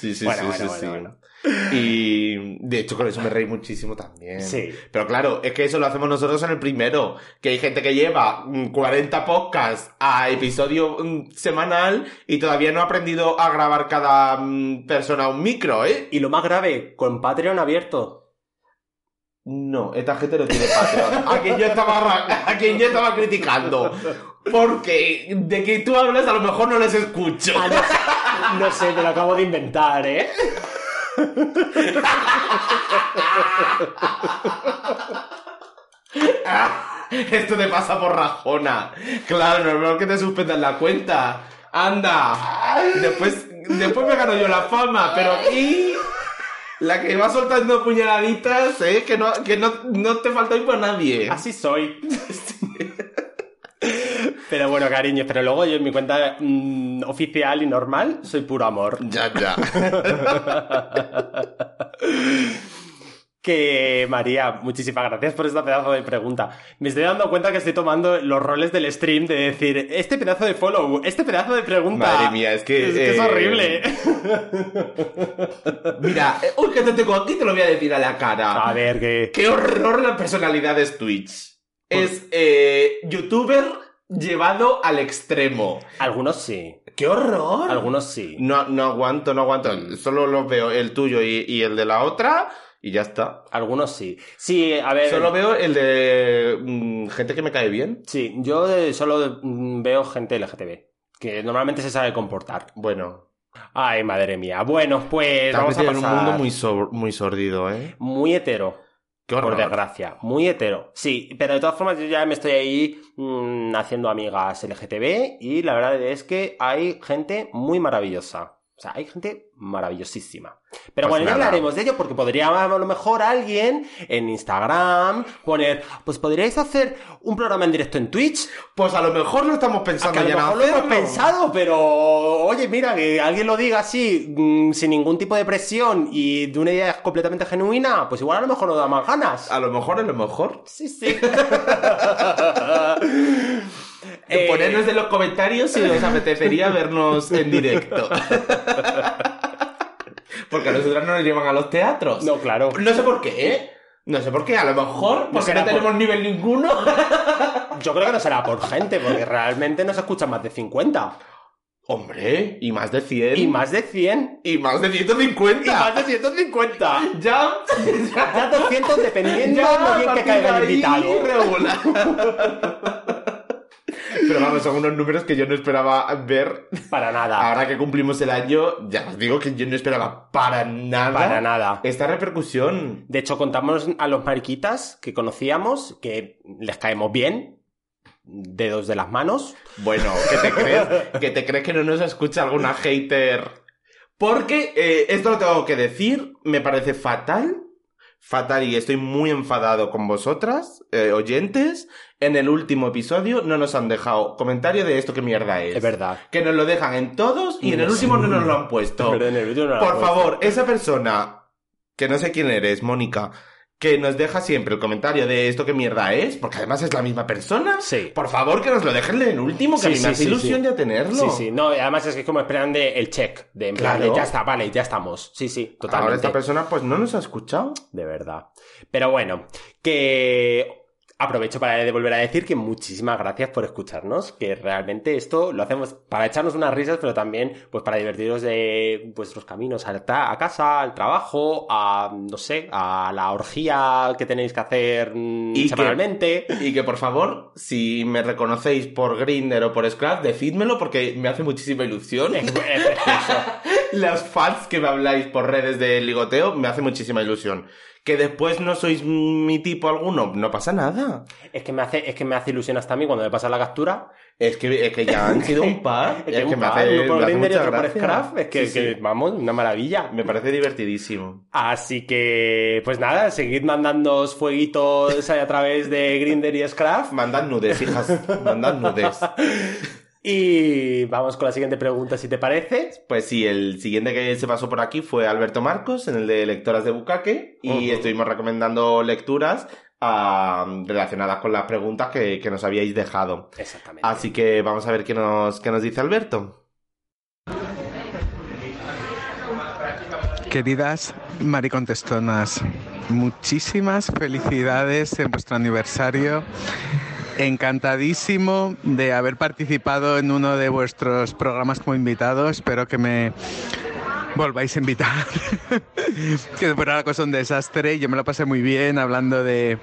Sí, sí, Bueno, sí, bueno, sí, bueno, sí. bueno. Y de hecho con eso me reí muchísimo también. Sí. Pero claro, es que eso lo hacemos nosotros en el primero. Que hay gente que lleva mm, 40 podcasts a episodio mm, semanal y todavía no ha aprendido a grabar cada mm, persona un micro, ¿eh? Y lo más grave, con Patreon abierto. No, esta gente no tiene Patreon. a quien yo estaba, a quien yo estaba criticando. Porque de que tú hablas a lo mejor no les escucho. Ah, no, no sé, me lo acabo de inventar, ¿eh? Esto te pasa por rajona. Claro, normal que te suspendan la cuenta. Anda. Después, después me gano yo la fama, pero aquí la que va soltando puñaladitas, ¿eh? Que no, que no, no te falta ir por nadie. Así soy. Pero bueno, cariños, pero luego yo en mi cuenta mm, oficial y normal soy puro amor. Ya, ya. Que María, muchísimas gracias por esta pedazo de pregunta. Me estoy dando cuenta que estoy tomando los roles del stream de decir, este pedazo de follow, este pedazo de pregunta. Madre mía, es que, Es, que es eh, horrible. Mira, eh, uy, que te tengo aquí, te lo voy a decir a la cara. A ver, que. ¡Qué horror la personalidad de Twitch! Es eh, youtuber llevado al extremo. Algunos sí. ¡Qué horror! Algunos sí. No, no aguanto, no aguanto. Solo los veo el tuyo y, y el de la otra y ya está. Algunos sí. Sí, a ver. Solo veo el de mm, gente que me cae bien. Sí, yo eh, solo mm, veo gente LGTB. Que normalmente se sabe comportar. Bueno, Ay, madre mía. Bueno, pues está vamos a pasar... un mundo muy, muy sordido, ¿eh? Muy hetero. Por desgracia, muy hetero. Sí, pero de todas formas yo ya me estoy ahí mm, haciendo amigas LGTB y la verdad es que hay gente muy maravillosa. O sea, hay gente maravillosísima. Pero Pues bueno, ya hablaremos de ello porque podría a lo mejor alguien en Instagram poner, pues podríais hacer un programa en directo en Twitch. Pues a lo mejor lo estamos A pensando que a lo mejor lo hemos pensado, pero oye, mira, que alguien lo diga así, mm, sin ningún tipo de presión y de una idea completamente genuina, pues igual a lo mejor nos da más ganas. A lo mejor, a lo mejor. Sí, sí. Eh, Ponednos en los comentarios si os apetecería vernos en directo. Porque a nosotras no nos llevan a los teatros. No, claro. No sé por qué, ¿eh? No sé por qué, a lo mejor porque no por- tenemos nivel ninguno. Yo creo que no será por gente, porque realmente no se escuchan más de 50. Hombre, y más de 100. Y más de 100. Y más de 150. Y más de 150. Ya, Ya 200 dependiendo ya, de lo bien que caiga el invitado. Pero vamos, son unos números que yo no esperaba ver. Para nada. Ahora que cumplimos el año, ya os digo que yo no esperaba para nada. Para nada. Esta repercusión. De hecho, contamos a los mariquitas que conocíamos, que les caemos bien, dedos de las manos. Bueno, ¿qué te crees? ¿Que te crees que no nos escucha alguna hater? Porque eh, esto lo tengo que decir, me parece fatal. Fatal y estoy muy enfadado con vosotras, eh, oyentes. En el último episodio no nos han dejado comentario de esto que mierda es. Es verdad. Que nos lo dejan en todos y en el último no nos lo han puesto. Pero en el vídeo no lo han Por puesto. favor, esa persona, que no sé quién eres, Mónica, que nos deja siempre el comentario de esto que mierda es, porque además es la misma persona. Sí. Por favor, que nos lo dejen en el último, que Sí, a mí sí, me hace sí, ilusión ya tenerlo. Sí, sí. No, además es que es como esperan de el check. De en plan, Claro. de, ya está, vale, ya estamos. Sí, sí, totalmente. Ahora esta persona pues no nos ha escuchado. De verdad. Pero bueno, que aprovecho para volver a decir que muchísimas gracias por escucharnos, que realmente esto lo hacemos para echarnos unas risas, pero también pues para divertiros de vuestros caminos a, casa, al trabajo, a no sé, a la orgía que tenéis que hacer mm, Y que- semanalmente. Y que por favor, si me reconocéis por Grinder o por Scrap, decídmelo porque me hace muchísima ilusión. Las fans que me habláis por redes de ligoteo me hace muchísima ilusión. Que después no sois mi tipo alguno, no pasa nada. Es que me hace, es que me hace ilusión hasta a mí cuando me pasa la captura. Es que, es que ya han sido un par. Es Es que, que un me par, hace, uno por Grindr y mucha otro por. Scruff. Es que, Sí, sí. que, vamos, una maravilla. Me parece divertidísimo. Así que, pues nada, seguid mandándoos fueguitos a través de Grinder y Scraft. Mandad nudes, hijas. Mandad nudes. Y vamos con la siguiente pregunta, si te parece. Pues sí, el siguiente que se pasó por aquí fue Alberto Marcos, en el de Lectoras de Bucaque, y estuvimos recomendando lecturas ah, relacionadas con las preguntas que, que nos habíais dejado. Exactamente. Así que vamos a ver qué nos, qué nos dice Alberto. Queridas maricontestonas, muchísimas felicidades en vuestro aniversario. Encantadísimo de haber participado en uno de vuestros programas como invitado. Espero que me volváis a invitar. que fuera la cosa un desastre. Yo me lo pasé muy bien hablando de,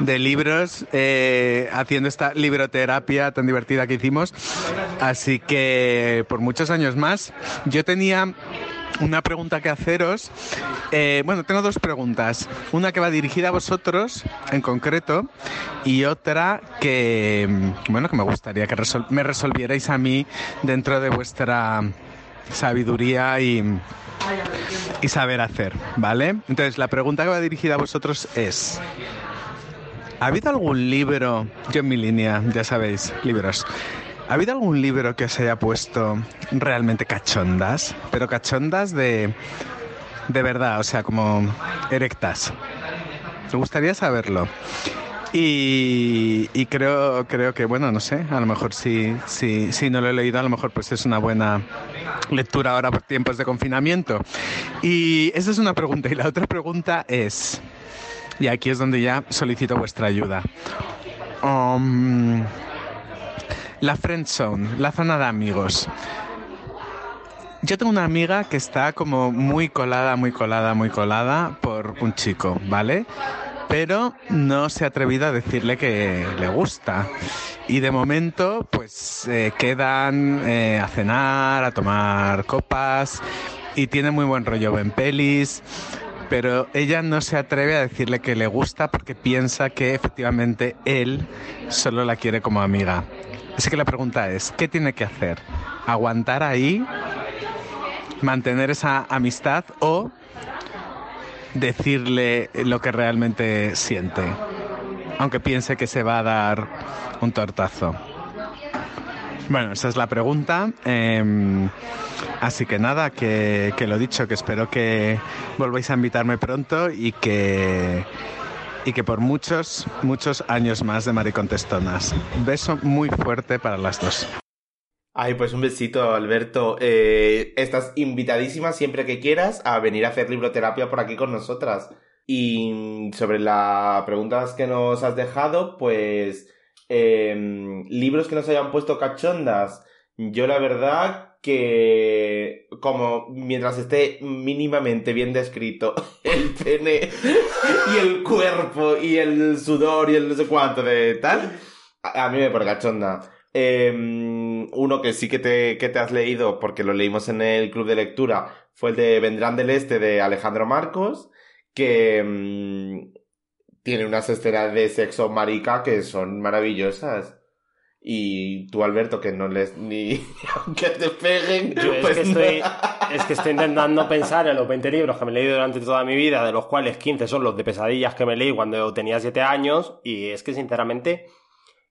de libros, eh, haciendo esta libroterapia tan divertida que hicimos. Así que por muchos años más. Yo tenía una pregunta que haceros. Eh, bueno, tengo dos preguntas. Una que va dirigida a vosotros en concreto y otra que, mm, bueno, que me gustaría que me resolvierais a mí dentro de vuestra sabiduría y, y saber hacer, ¿vale? Entonces, la pregunta que va dirigida a vosotros es... ¿Ha habido algún libro, yo en mi línea, ya sabéis, libros, ¿ha habido algún libro que os haya puesto realmente cachondas? Pero cachondas de, de verdad, o sea, como erectas. Me gustaría saberlo. Y, y creo, creo que, bueno, no sé, a lo mejor si, si, si no lo he leído, a lo mejor pues es una buena lectura ahora por tiempos de confinamiento. Y esa es una pregunta. Y la otra pregunta es, y aquí es donde ya solicito vuestra ayuda. Um, la friend zone, la zona de amigos. Yo tengo una amiga que está como muy colada, muy colada, muy colada por un chico, ¿vale? Pero no se ha atrevido a decirle que le gusta. Y de momento, pues eh, quedan eh, a cenar, a tomar copas y tiene muy buen rollo en pelis. Pero ella no se atreve a decirle que le gusta porque piensa que efectivamente él solo la quiere como amiga. Así que la pregunta es, ¿qué tiene que hacer? ¿Aguantar ahí? ¿Mantener esa amistad o decirle lo que realmente siente? Aunque piense que se va a dar un tortazo. Bueno, esa es la pregunta. Eh, así que nada, que, que, lo dicho, que espero que volváis a invitarme pronto y que, y que por muchos, muchos años más de Maricontestonas. Beso muy fuerte para las dos. Ay, pues un besito, Alberto. Eh, estás invitadísima siempre que quieras a venir a hacer libroterapia por aquí con nosotras. Y sobre las preguntas que nos has dejado, pues eh, libros que nos hayan puesto cachondas. Yo la verdad que como mientras esté mínimamente bien descrito el pene y el cuerpo y el sudor y el no sé cuánto de tal, a, mí me pone cachonda. Eh, uno que sí que te, que te has leído, porque lo leímos en el club de lectura, fue el de Vendrán del Este de Alejandro Marcos, que mmm, tiene unas escenas de sexo marica que son maravillosas. Y tú, Alberto, que no les ni aunque te peguen. Yo es, pues que no. estoy, es que estoy intentando pensar en los 20 libros que me he leído durante toda mi vida, de los cuales 15 son los de pesadillas que me leí cuando tenía 7 años, y es que sinceramente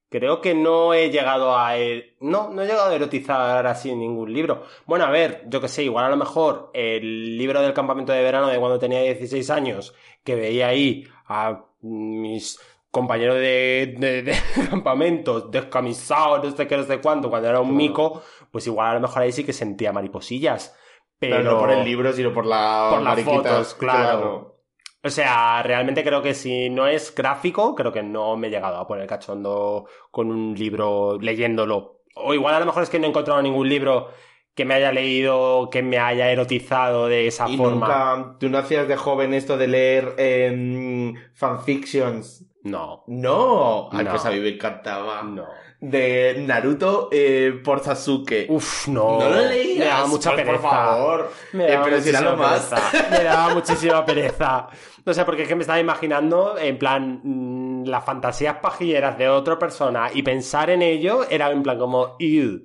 creo que no he llegado a... er- No, no he llegado a erotizar así ningún libro. Bueno, a ver, yo que sé, igual a lo mejor el libro del campamento de verano de cuando tenía 16 años, que veía ahí a mis compañeros de, de, de campamentos descamisados, no sé qué, no sé cuánto, cuando era un mico, pues igual a lo mejor ahí sí que sentía mariposillas. Pero, Pero no por el libro, sino por la Por las fotos, claro. O sea, realmente creo que si no es gráfico, creo que no me he llegado a poner cachondo con un libro leyéndolo. O igual a lo mejor es que no he encontrado ningún libro que me haya leído, que me haya erotizado de esa Y forma. nunca, tú no hacías de joven esto de leer em, fanfictions. No, No, Ay, No. pues a mí me encantaba. no. De Naruto eh, por Sasuke. Uf, no. no lo leías. Me daba mucha Pues, pereza. Por favor. Me Eh, daba pero lo más. pereza. Me daba muchísima pereza. O sea, porque es que me estaba imaginando, en plan, mm, las fantasías pajilleras de otra persona y pensar en ello era en plan como, "Ew".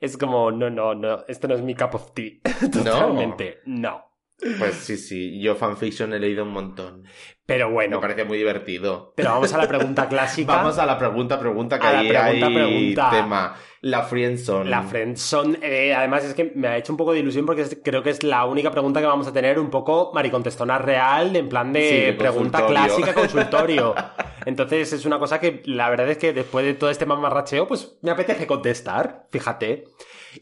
Es como, no, no, no, esto no es mi cup of tea. Totalmente, no. Pues sí, sí, yo fanfiction he leído un montón. Pero Me bueno, parece muy divertido. pero vamos a la pregunta clásica. Vamos a la pregunta, pregunta, que A la pregunta, hay pregunta. tema. La friendzone. La friendzone, eh, además es que me ha hecho un poco de ilusión porque es- creo que es la única pregunta que vamos a tener un poco maricontestona real, en plan de Sí, de pregunta consultorio. clásica, consultorio. Entonces es una cosa que la verdad es que después de todo este mamarracheo, pues me apetece contestar, fíjate.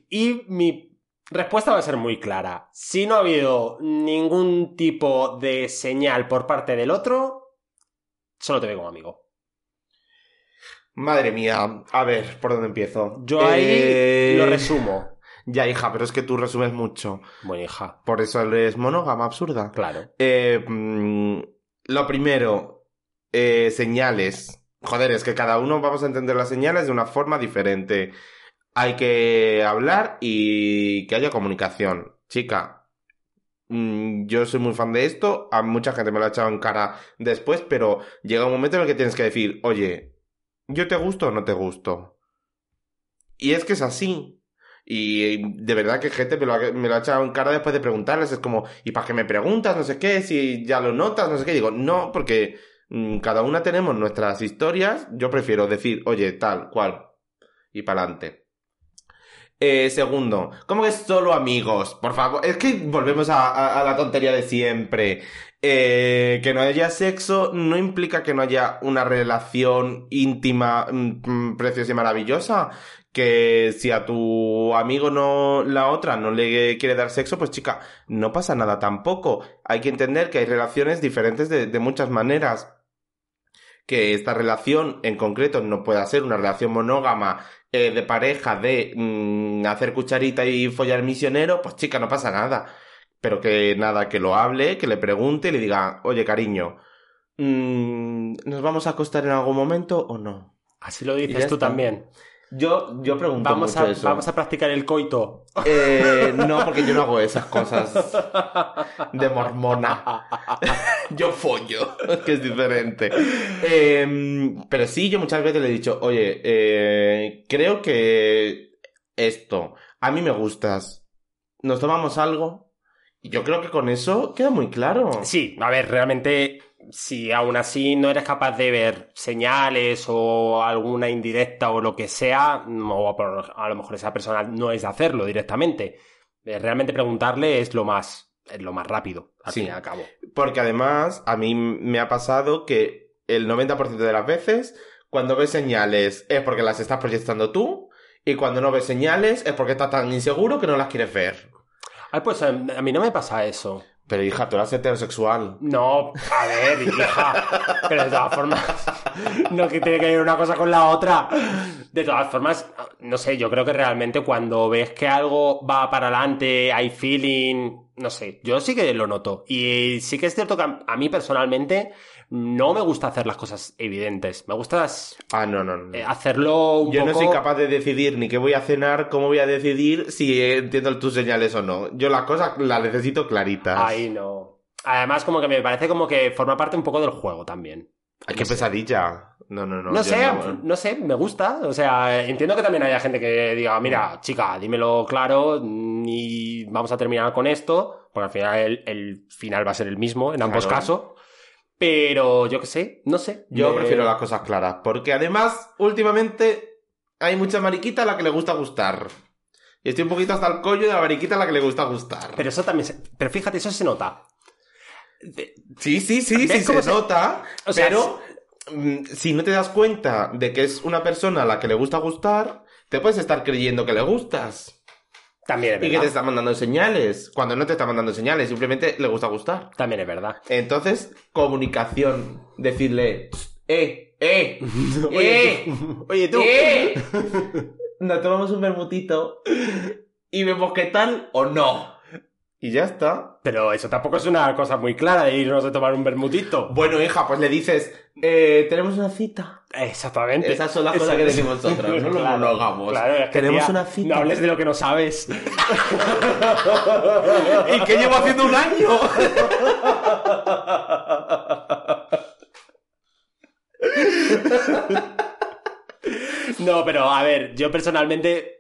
Y mi respuesta va a ser muy clara. Si no ha habido ningún tipo de señal por parte del otro, solo te veo como amigo. Madre mía, a ver, ¿por dónde empiezo? Yo ahí Eh, lo resumo. Ya, hija, pero es que tú resumes mucho. Bueno, hija, Por eso eres monógama, absurda. claro. Eh, lo primero, eh, señales. Joder, es que cada uno vamos a entender las señales de una forma diferente. Hay que hablar y que haya comunicación. Chica, mm, yo soy muy fan de esto, a mucha gente me lo ha echado en cara después, pero llega un momento en el que tienes que decir, oye, ¿yo te gusto o no te gusto? Y es que es así. Y de verdad que gente me lo, ha, me lo ha echado en cara después de preguntarles. Es como, ¿y para qué me preguntas? No sé qué, si ya lo notas, no sé qué. Digo, no, porque mm, cada una tenemos nuestras historias. Yo prefiero decir, oye, tal, cual. Y para adelante. Eh, segundo, ¿cómo que solo amigos? Por favor, es que volvemos a, la tontería de siempre. Eh, que no haya sexo no implica que no haya una relación íntima, mm, mm, preciosa y maravillosa. Que si a tu amigo no, la otra no le quiere dar sexo, pues chica, no pasa nada tampoco. Hay que entender que hay relaciones diferentes de muchas maneras que esta relación en concreto no pueda ser una relación monógama eh, de pareja de mm, hacer cucharita y follar misionero, pues chica, no pasa nada. Pero que nada, que lo hable, que le pregunte y le diga, oye cariño, mm, ¿nos vamos a acostar en algún momento o no? Así lo dices tú está. también. Yo, yo pregunto Vamos mucho a, eso. vamos a practicar el coito. Eh, no, porque yo no hago esas cosas de mormona. Yo follo, que es diferente. Eh, pero sí, yo muchas veces le he dicho, oye, eh, creo que esto, a mí me gustas. ¿Nos tomamos algo? Y yo creo que con eso queda muy claro. Sí, a ver, realmente, si aún así no eres capaz de ver señales o alguna indirecta o lo que sea, o a lo mejor esa persona no es de hacerlo directamente. Eh, Realmente preguntarle es lo más, es lo más rápido, al Sí. fin y al cabo. Porque además, a mí me ha pasado que el 90% de las veces, cuando ves señales, es porque las estás proyectando tú, y cuando no ves señales, es porque estás tan inseguro que no las quieres ver. Ay, pues a mí no me pasa eso. Pero hija, tú eres heterosexual. No, a ver, hija. Pero de todas formas, no que tiene que ver una cosa con la otra. De todas formas, no sé, yo creo que realmente cuando ves que algo va para adelante, hay feeling, no sé, yo sí que lo noto. Y sí que es cierto que a mí personalmente no me gusta hacer las cosas evidentes. Me gusta Ah, no, no, no. eh, hacerlo un Yo poco... no soy capaz de decidir ni qué voy a cenar, cómo voy a decidir si entiendo tus señales o no. Yo las cosas las necesito claritas. Ay, no. Además, como que me parece como que forma parte un poco del juego también. Ay, qué pesadilla. No, no, no. No, sé, no. no sé, me gusta. O sea, entiendo que también haya gente que diga, mira, chica, dímelo claro mm, y vamos a terminar con esto, porque al final el, el final va a ser el mismo en ambos Claro. casos. Pero yo qué sé, no sé. Yo Me- prefiero las cosas claras. Porque además, últimamente, hay mucha mariquita a la que le gusta gustar. Y estoy un poquito hasta el collo de la mariquita a la que le gusta gustar. Pero eso también se- Pero fíjate, eso se nota. Sí, sí, sí, ¿Ves sí se, se- nota. O sea, pero mm, si no te das cuenta de que es una persona a la que le gusta gustar, te puedes estar creyendo que le gustas. También es Y que verdad. te está mandando señales. Cuando no te está mandando señales, simplemente le gusta gustar. También es verdad. Entonces, comunicación. Decirle, eh, eh, eh, Oye, tú. eh. Nos tomamos un bermutito y vemos qué tal o no. Y ya está. Pero eso tampoco es una cosa muy clara de irnos a tomar un bermutito. Bueno, hija, pues le dices, eh, tenemos una cita. Exactamente. Esas son las Eso cosas que es. decimos nosotros, no Claro, monógamos. claro, es que, Tenemos tía, una cita. No hables de lo que no sabes. ¿Y qué llevo haciendo un año? No, pero a ver, yo personalmente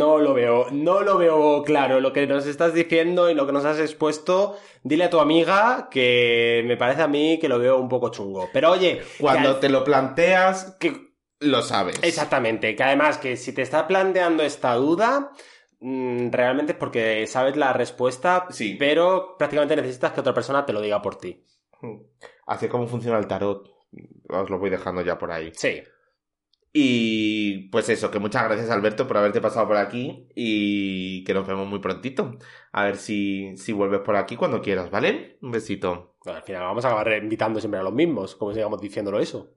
no lo veo, no lo veo claro lo que nos estás diciendo y lo que nos has expuesto. Dile a tu amiga que me parece a mí que lo veo un poco chungo. Pero oye, Cuando te lo planteas, que- lo sabes. exactamente, que además que si te está planteando esta duda, mm, realmente es porque sabes la respuesta, Sí. pero prácticamente necesitas que otra persona te lo diga por ti. Así es como funciona el tarot. Os lo voy dejando ya por ahí. Sí. Y pues eso, que muchas gracias Alberto por haberte pasado por aquí y que nos vemos muy prontito. A ver si, si vuelves por aquí cuando quieras, ¿vale? Un besito. Bueno, al final vamos a acabar invitando siempre a los mismos, como sigamos diciéndolo eso.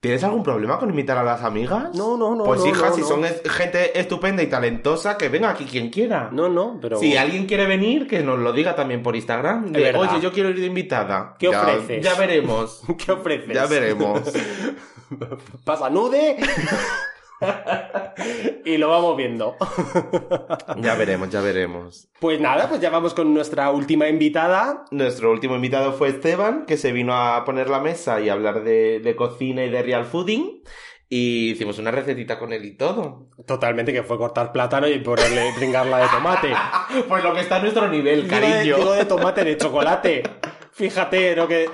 ¿Tienes algún problema con invitar a las amigas? No, no, no. Pues no, hija, no, si no. son gente estupenda y talentosa, que venga aquí quien quiera. No, no, pero. Si alguien quiere venir, que nos lo diga también por Instagram. De. Oye, yo quiero ir de invitada. ¿Qué Ya- ofreces? Ya veremos. ¿Qué ofreces? Ya veremos. Pasa nude. y lo vamos viendo. ya veremos, ya veremos. Pues nada, pues ya vamos con nuestra última invitada. Nuestro último invitado fue Esteban, que se vino a poner la mesa y hablar de, de cocina y de real fooding. Y hicimos una recetita con él y todo. Totalmente, que fue cortar plátano y ponerle bringarla de tomate. Pues lo que está a nuestro nivel, Digo de- cariño. digo de tomate, de chocolate. Fíjate, lo que.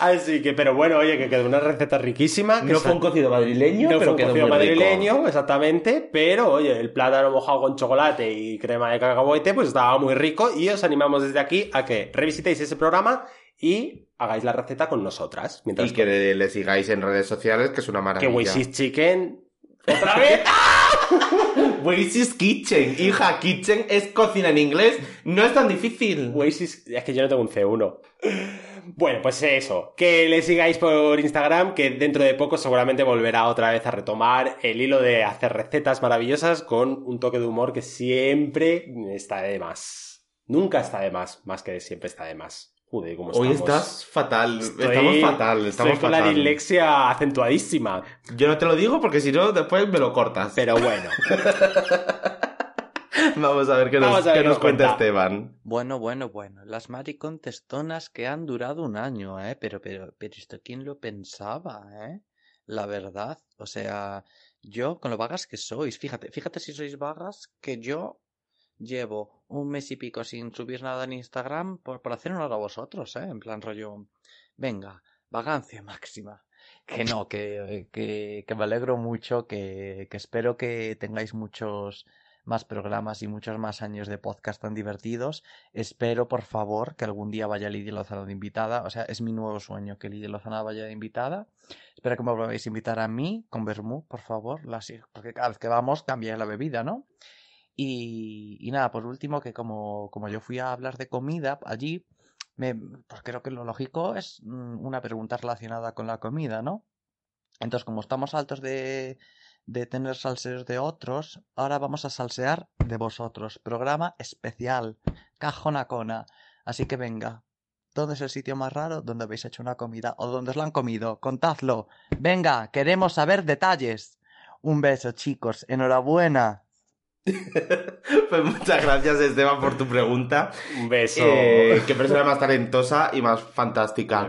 Así que, pero bueno, oye, que quedó una receta riquísima. que No fue un cocido madrileño, no pero fue un quedó cocido rico. madrileño, exactamente, pero oye, el plátano mojado con chocolate y crema de cacahuete, pues estaba muy rico y os animamos desde aquí a que revisitéis ese programa y hagáis la receta con nosotras. Mientras Y que le, le sigáis en redes sociales, que es una que maravilla. Waisis Chicken... ¿Otra vez? Waisis Kitchen. Hija, Kitchen es cocina en inglés. No es tan difícil. Oasis, es que yo no tengo un C1. Bueno, pues eso, que le sigáis por Instagram, que dentro de poco seguramente volverá otra vez a retomar el hilo de hacer recetas maravillosas con un toque de humor que siempre está de más. Nunca está de más, más que siempre está de más. Joder, ¿cómo Hoy estamos? estás fatal. Estoy- estamos fatal. Estamos estoy con fatal. la dislexia acentuadísima. Yo no te lo digo porque si no, después me lo cortas. Pero bueno, Vamos a ver qué nos, ver qué qué nos nos cuenta cuenta. Esteban. Bueno, bueno, bueno. Las maricontestonas que han durado un año, ¿eh? Pero, pero, pero esto quién lo pensaba, ¿eh? La verdad. O sea, yo con lo vagas que sois, fíjate, fíjate si sois vagas, que yo llevo un mes y pico sin subir nada en Instagram por, por hacer honor a vosotros, ¿eh? En plan rollo, venga, vagancia máxima. Que no, que, que, que me alegro mucho, que, que espero que tengáis muchos más programas y muchos más años de podcast tan divertidos. Espero, por favor, que algún día vaya Lidia Lozano de invitada. O sea, es mi nuevo sueño que Lidia Lozano vaya de invitada. Espero que me volváis a invitar a mí con Bermú, por favor. La porque cada vez que vamos cambia la bebida, ¿no? Y, y nada, por último, que como, como yo fui a hablar de comida allí, me, pues creo que lo lógico es mm, una pregunta relacionada con la comida, ¿no? Entonces, como estamos altos de, de tener salseos de otros, ahora vamos a salsear de vosotros. Programa especial, cajonacona. Así que venga, ¿dónde es el sitio más raro donde habéis hecho una comida o donde os la han comido? Contadlo. Venga, queremos saber detalles. Un beso, chicos. Enhorabuena. Pues muchas gracias, Esteban, por tu pregunta. un beso. Eh, qué persona más talentosa y más fantástica.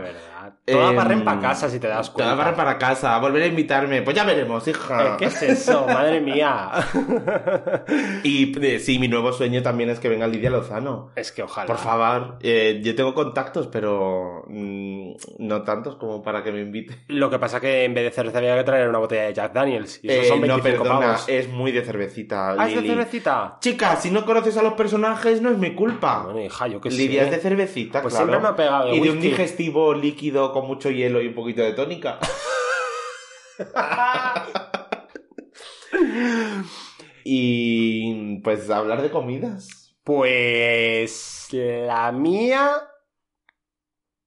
Todas Em, barren para casa, si te das cuenta. Todas barren para casa. Volver a invitarme. Pues ya veremos, hija. Eh, ¿Qué es eso? Madre mía. Y eh, sí, mi nuevo sueño también es que venga Lidia Lozano. es que ojalá. Por favor, eh, yo tengo contactos, pero mm, no tantos como para que me invite. Lo que pasa que en vez de cerveza había que traer una botella de Jack Daniels. Y eso Eh, son no, 25 perdona, pavos. es muy de cervecita. ¿Ah, es de cervecita? Chica, si no conoces a los personajes, no es mi culpa. Bueno, hija, yo que Lidia sé. es de cervecita, Pues claro. siempre me ha pegado de y de un digestivo líquido con mucho hielo y un poquito de tónica. y pues hablar de comidas. Pues la mía...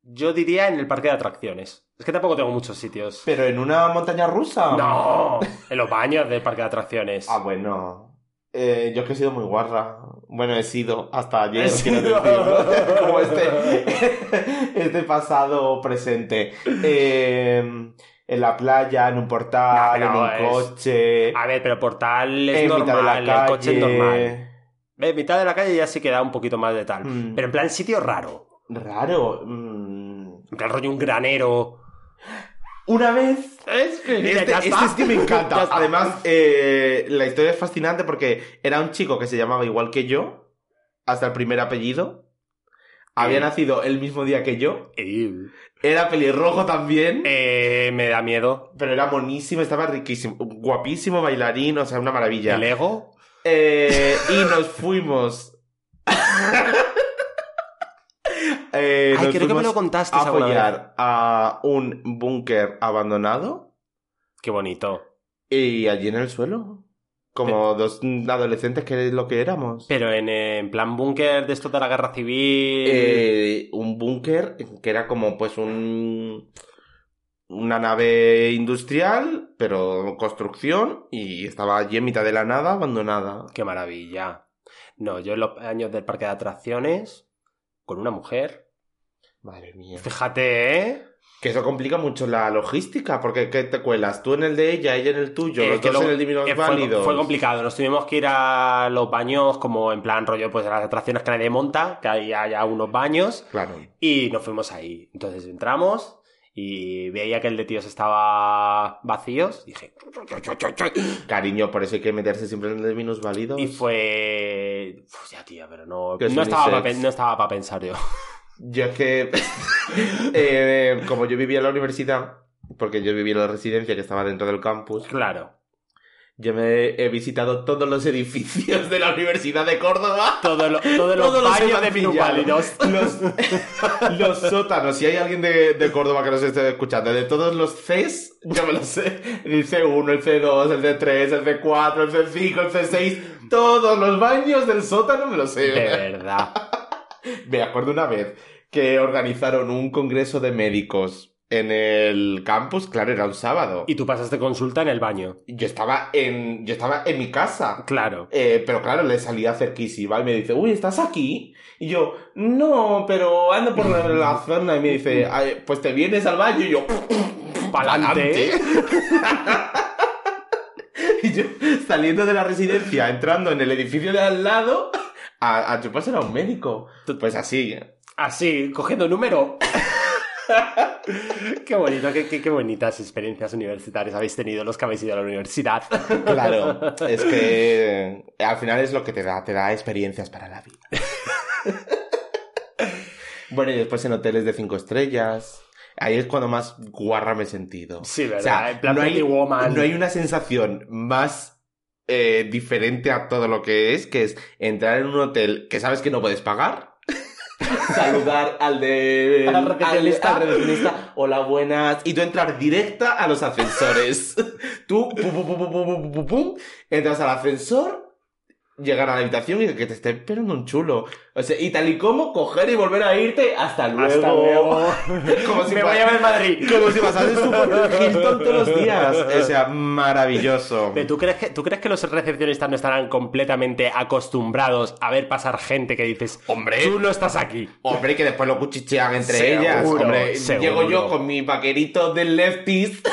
Yo diría en el parque de atracciones. Es que tampoco tengo muchos sitios. Pero en una montaña rusa. No, en los baños del parque de atracciones. Ah, bueno. Eh, yo es que he sido muy guarra. Bueno, he sido hasta ayer, quiero sido. Como este, este pasado presente. Eh, en la playa, en un portal, No, en un es- coche, A ver, pero portal es en mitad de normal, el coche es normal. En mitad de la calle ya sí queda un poquito más de tal. Mm. Pero en plan sitio raro. Raro. mm. En plan rollo un granero. Una vez Es que Este, ya este está. es que me encanta. está. Además, eh, la historia es fascinante porque era un chico que se llamaba igual que yo, hasta el primer apellido. Había Eh. nacido el mismo día que yo. Ew. Era pelirrojo también. Eh, me da miedo. Pero era monísimo, estaba riquísimo. Guapísimo bailarín, o sea, una maravilla. El ego. Eh, y nos fuimos. Eh, Ay, creo que me lo contaste a follar a un búnker abandonado. Qué bonito. Y allí en el suelo. Como dos adolescentes que es lo que éramos. Pero en, en plan búnker de esto de la guerra civil. Eh, un búnker que era como pues un una nave industrial, pero construcción, y estaba allí en mitad de la nada, abandonada. Qué maravilla. No, yo en los años del parque de atracciones, con una mujer. Madre mía. Fíjate, ¿eh? Que eso complica mucho la logística, porque ¿qué te cuelas? Tú en el de ella, ella en el tuyo, Eh, los dos lo- en el de eh, fue, válidos. fue complicado. Nos tuvimos que ir a los baños, como en plan rollo, pues a las atracciones que nadie monta, que hay haya unos baños, Claro. y nos fuimos ahí. Entonces entramos y veía que el de tíos estaba vacíos. Dije. Cariño, por eso hay que meterse siempre en el de minusválidos. Y fue. Uf, ya, tía, pero no. No estaba, para, no estaba para pensar yo. Yo es que, eh, como yo vivía en la universidad, porque yo vivía en la residencia que estaba dentro del campus, Claro. yo me he visitado todos los edificios de la Universidad de Córdoba. Todo lo- todos los Todos los baños de minusválidos. Los, los sótanos, si hay alguien de, de Córdoba que nos esté escuchando, de todos los Cs, yo me los sé. El C1, el C2, el C3, el C4, el C5, el C6, todos los baños del sótano me los sé. De verdad. Me acuerdo una vez que organizaron un congreso de médicos en el campus, claro, era un sábado. Y tú pasaste consulta en el baño. yo estaba en, yo estaba en mi casa. Claro. Eh, pero claro, le salía cerquísima y me dice, uy, ¿estás aquí? Y yo, no, pero ando por la zona. Y me dice, "Ay, pues te vienes al baño. Y yo, Pa'lante. y yo, saliendo de la residencia, entrando en el edificio de al lado, a, a chupárselo a un médico. Pues así. Así, cogiendo número. qué bonito, qué, qué- qué bonitas experiencias universitarias habéis tenido los que habéis ido a la universidad. Claro, es que al final es lo que te da, te da experiencias para la vida. bueno, y después en hoteles de cinco estrellas. Ahí es cuando más guarra me he sentido. Sí, ¿verdad? O sea, en plan no, hay, Woman. no hay una sensación más eh, diferente a todo lo que es, que es entrar en un hotel que sabes que no puedes pagar. saludar al de al recepcionista, hola buenas y tú entrar directa a los ascensores tú pum, pum, pum, pum, entras al ascensor llegar a la habitación y que te esté esperando un chulo o sea, y tal y como coger y volver a irte hasta luego. Hasta luego. como si Me voy a ver Madrid. como si pasases por Hilton todos los días. O sea, maravilloso. ¿tú crees, que, ¿Tú crees que los recepcionistas no estarán completamente acostumbrados a ver pasar gente que dices, Hombre. tú no estás aquí? Hombre, que después lo cuchichean entre Seguro, ellas. Hombre, seguro. llego yo con mi vaquerito del lefties.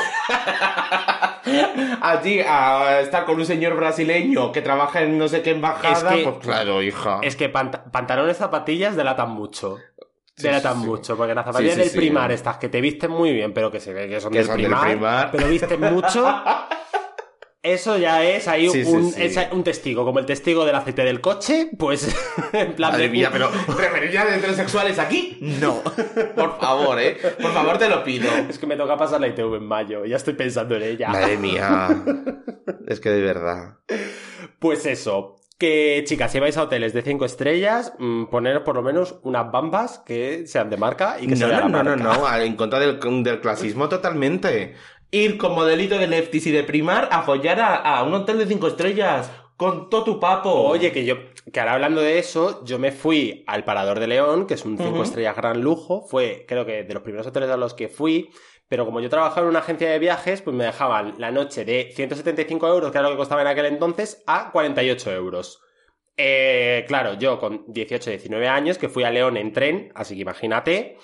Allí a estar con un señor brasileño que trabaja en no sé qué embajada. Es que- pues claro, hija. Es que pant- pantalones, zapatillas delatan mucho. Sí, delatan sí, mucho, porque las zapatillas del primar, estas que te visten muy bien, pero que se ve que son, Que del, son del primar, Primar. pero visten mucho. Eso ya es ahí Sí, sí, un, sí. es un testigo, como el testigo del aceite del coche, pues en plan Madre de- mía, pero referencias de heterosexuales aquí, no. Por favor, eh. Por favor, te lo pido. Es que me toca pasar la ITV en mayo, ya estoy pensando en ella. Madre mía. Es que de verdad. Pues eso, que chicas, si vais a hoteles de 5 estrellas, mm, poneros por lo menos unas bambas que sean de marca y que No, vea no, no, no, marca. no, en contra del, del clasismo totalmente. Ir con modelito de lefties y de primar a follar a, a un hotel de cinco estrellas con todo tu papo. Oye, que yo, que ahora hablando de eso, yo me fui al Parador de León, que es un 5 Ujú. estrellas gran lujo, fue creo que de los primeros hoteles a los que fui, pero como yo trabajaba en una agencia de viajes, pues me dejaban la noche de 175 euros, que era lo que costaba en aquel entonces, a 48 euros. Eh, claro, yo con 18, 19 años, que fui a León en tren, así que imagínate.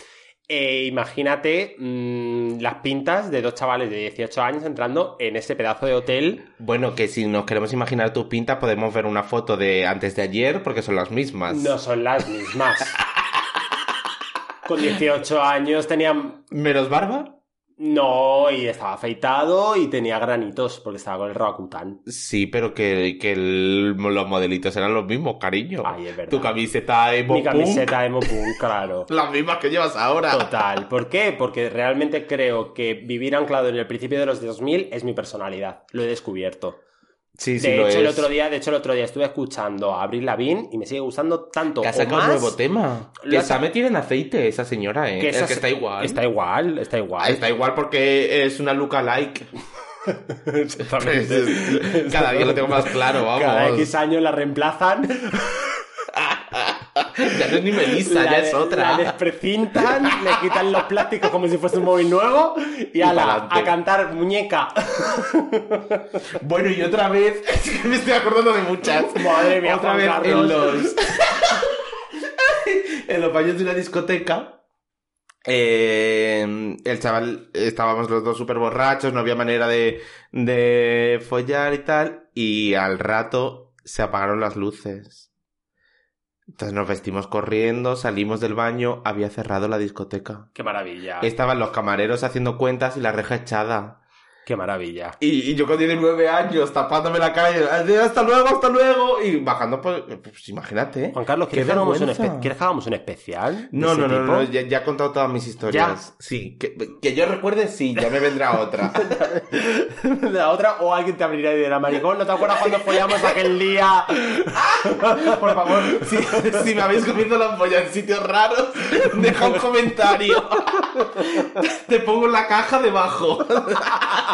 eh, imagínate mm, las pintas de dos chavales de 18 años entrando en ese pedazo de hotel. Bueno, que si nos queremos imaginar tus pintas, podemos ver una foto de antes de ayer, porque son las mismas. No son las mismas. Con 18 años tenía... ¿Menos barba? No, y estaba afeitado y tenía granitos porque estaba con el Roacutan. Sí, pero que, que el- los modelitos eran los mismos, cariño. Ay, es verdad. Tu camiseta emo Mi camiseta emo punk, claro. las mismas que llevas ahora. Total. ¿Por qué? Porque realmente creo que vivir anclado en el principio de los 2000 es mi personalidad. Lo he descubierto. Sí, sí, de lo hecho, el otro día, de hecho, el otro día estuve escuchando a Avril Lavigne y me sigue gustando tanto Que ha sacado un nuevo tema. Que está metida en aceite esa señora, ¿eh? que es que está igual. Está igual, está igual. Está igual porque es una lookalike. Exactamente. Cada día lo tengo más claro, vamos. Cada X años la reemplazan, Ya no es ni Melissa, la, ya es otra. la desprecintan, le quitan los plásticos como si fuese un móvil nuevo y, Y a cantar muñeca. Bueno, y otra vez, es que me estoy acordando de muchas. Madre mía, otra Juan vez en Carlos. los. en los baños de una discoteca. eh, el chaval, estábamos los dos súper borrachos, no había manera de, de follar y tal, y al rato se apagaron las luces. Entonces nos vestimos corriendo, salimos del baño, había cerrado la discoteca. Qué maravilla. Estaban los camareros haciendo cuentas y la reja echada. Qué maravilla. Y, y yo con 19 años tapándome la y hasta luego, hasta luego. Y bajando, pues, pues imagínate. Juan Carlos, ¿quieres que, hagamos un, vergüenza. espe- ¿quieres que hagamos un especial? No, no, no, no, ya, ya he contado todas mis historias. Sí, que, que yo recuerde, sí, ya me vendrá otra. la otra, o alguien te abrirá y dirá, maricón, ¿no te acuerdas cuando follamos aquel día? Por favor, si, si me habéis comido la polla en sitios raros, deja un comentario. Te pongo la caja debajo.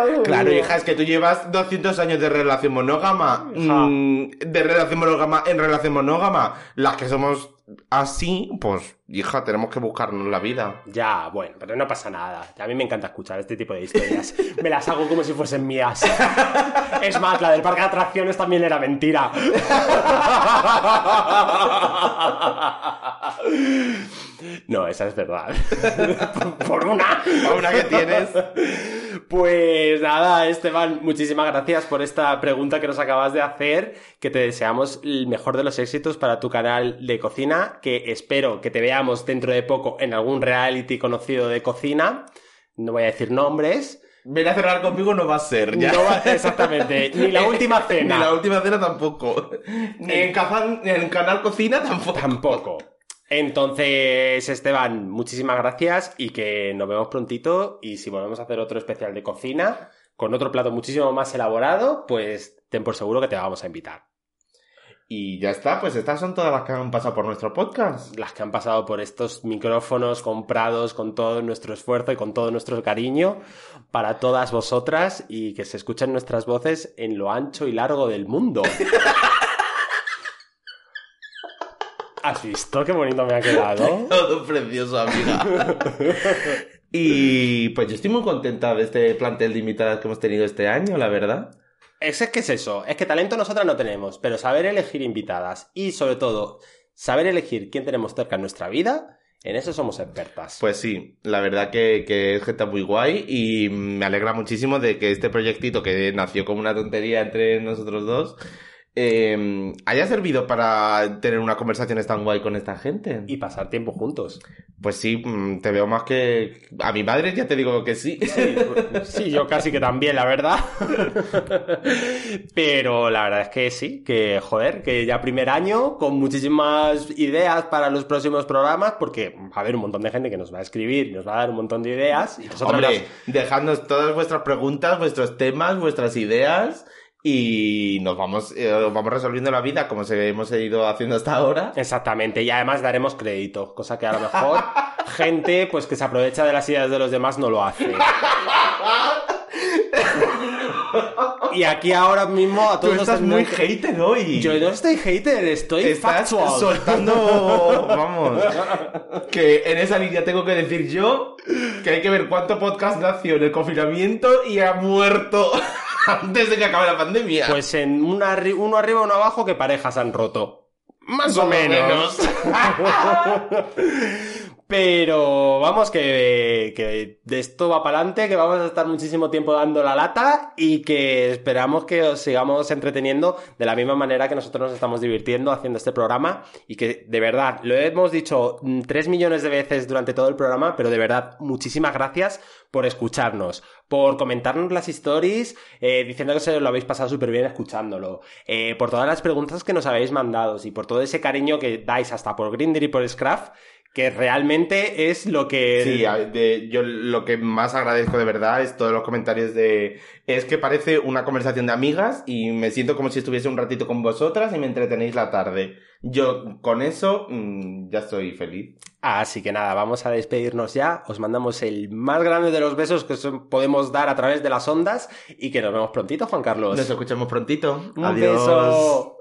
madre Claro, mía. hija, es que tú llevas 200 años de relación monógama. Mm, de relación monógama en relación monógama. Las que somos así, pues, hija, tenemos que buscarnos la vida. Ya, bueno, pero no pasa nada. A mí me encanta escuchar este tipo de historias. Me las hago como si fuesen mías. Es más, la del parque de atracciones también era mentira. No, esa es verdad. Por una. A una que tienes. Pues nada, Esteban, muchísimas gracias por esta pregunta que nos acabas de hacer, que te deseamos el mejor de los éxitos para tu canal de cocina, que espero que te veamos dentro de poco en algún reality conocido de cocina. No voy a decir nombres. Ven a cerrar conmigo no va a ser, ya. No va- exactamente, ni la última cena. Ni la última cena tampoco. Ni en, en Canal Cocina tampoco. Tampoco. Entonces, Esteban, muchísimas gracias y que nos vemos prontito. Y si volvemos a hacer otro especial de cocina con otro plato muchísimo más elaborado, pues ten por seguro que te vamos a invitar. Y ya está, pues estas son todas las que han pasado por nuestro podcast. Las que han pasado por estos micrófonos comprados con todo nuestro esfuerzo y con todo nuestro cariño para todas vosotras y que se escuchen nuestras voces en lo ancho y largo del mundo. ¿Has visto qué bonito me ha quedado? Todo precioso, amiga. y pues yo estoy muy contenta de este plantel de invitadas que hemos tenido este año, la verdad. Es, es que es eso, es que talento nosotras no tenemos, pero saber elegir invitadas y sobre todo saber elegir quién tenemos cerca en nuestra vida, en eso somos expertas. Pues sí, la verdad que, que es gente muy guay y me alegra muchísimo de que este proyectito que nació como una tontería entre nosotros dos eh, haya servido para tener una conversación tan guay con esta gente. y pasar tiempo juntos. Pues sí, mm, te veo más que... A mi madre ya te digo que sí. Sí, sí, yo casi que también, la verdad. Pero la verdad es que sí, que joder, que ya primer año, con muchísimas ideas para los próximos programas, porque va a haber un montón de gente que nos va a escribir y nos va a dar un montón de ideas. Y nosotros Hombre, dejadnos todas vuestras preguntas, vuestros temas, vuestras ideas y nos vamos, eh, vamos resolviendo la vida como se hemos ido haciendo hasta ahora. Exactamente, y además daremos crédito, cosa que a lo mejor gente pues que se aprovecha de las ideas de los demás no lo hace. Y aquí ahora mismo a Tú todos estás nos muy que- hater hoy. Yo no estoy hater, estoy Estás factual. soltando, vamos, que en esa línea tengo que decir yo que hay que ver cuánto podcast nació en el confinamiento y ha muerto antes de que acabe la pandemia. Pues en una arri- uno arriba, uno abajo, que parejas han roto. Más o Más o menos. Pero vamos, que, que de esto va para adelante, que vamos a estar muchísimo tiempo dando la lata y que esperamos que os sigamos entreteniendo de la misma manera que nosotros nos estamos divirtiendo haciendo este programa y que de verdad, lo hemos dicho tres millones de veces durante todo el programa, pero de verdad, muchísimas gracias por escucharnos, por comentarnos las stories, eh, diciendo que se lo habéis pasado súper bien escuchándolo, eh, por todas las preguntas que nos habéis mandado y por todo ese cariño que dais hasta por Grindr y por Scraft, que realmente es lo que... Sí, de- yo lo que más agradezco de verdad es todos los comentarios de... Es que parece una conversación de amigas y me siento como si estuviese un ratito con vosotras y me entretenéis la tarde. Yo con eso mm, ya estoy feliz. Así que nada, vamos a despedirnos ya. Os mandamos el más grande de los besos que os podemos dar a través de las ondas y que nos vemos prontito, Juan Carlos. Nos escuchamos prontito. Un Adiós. beso.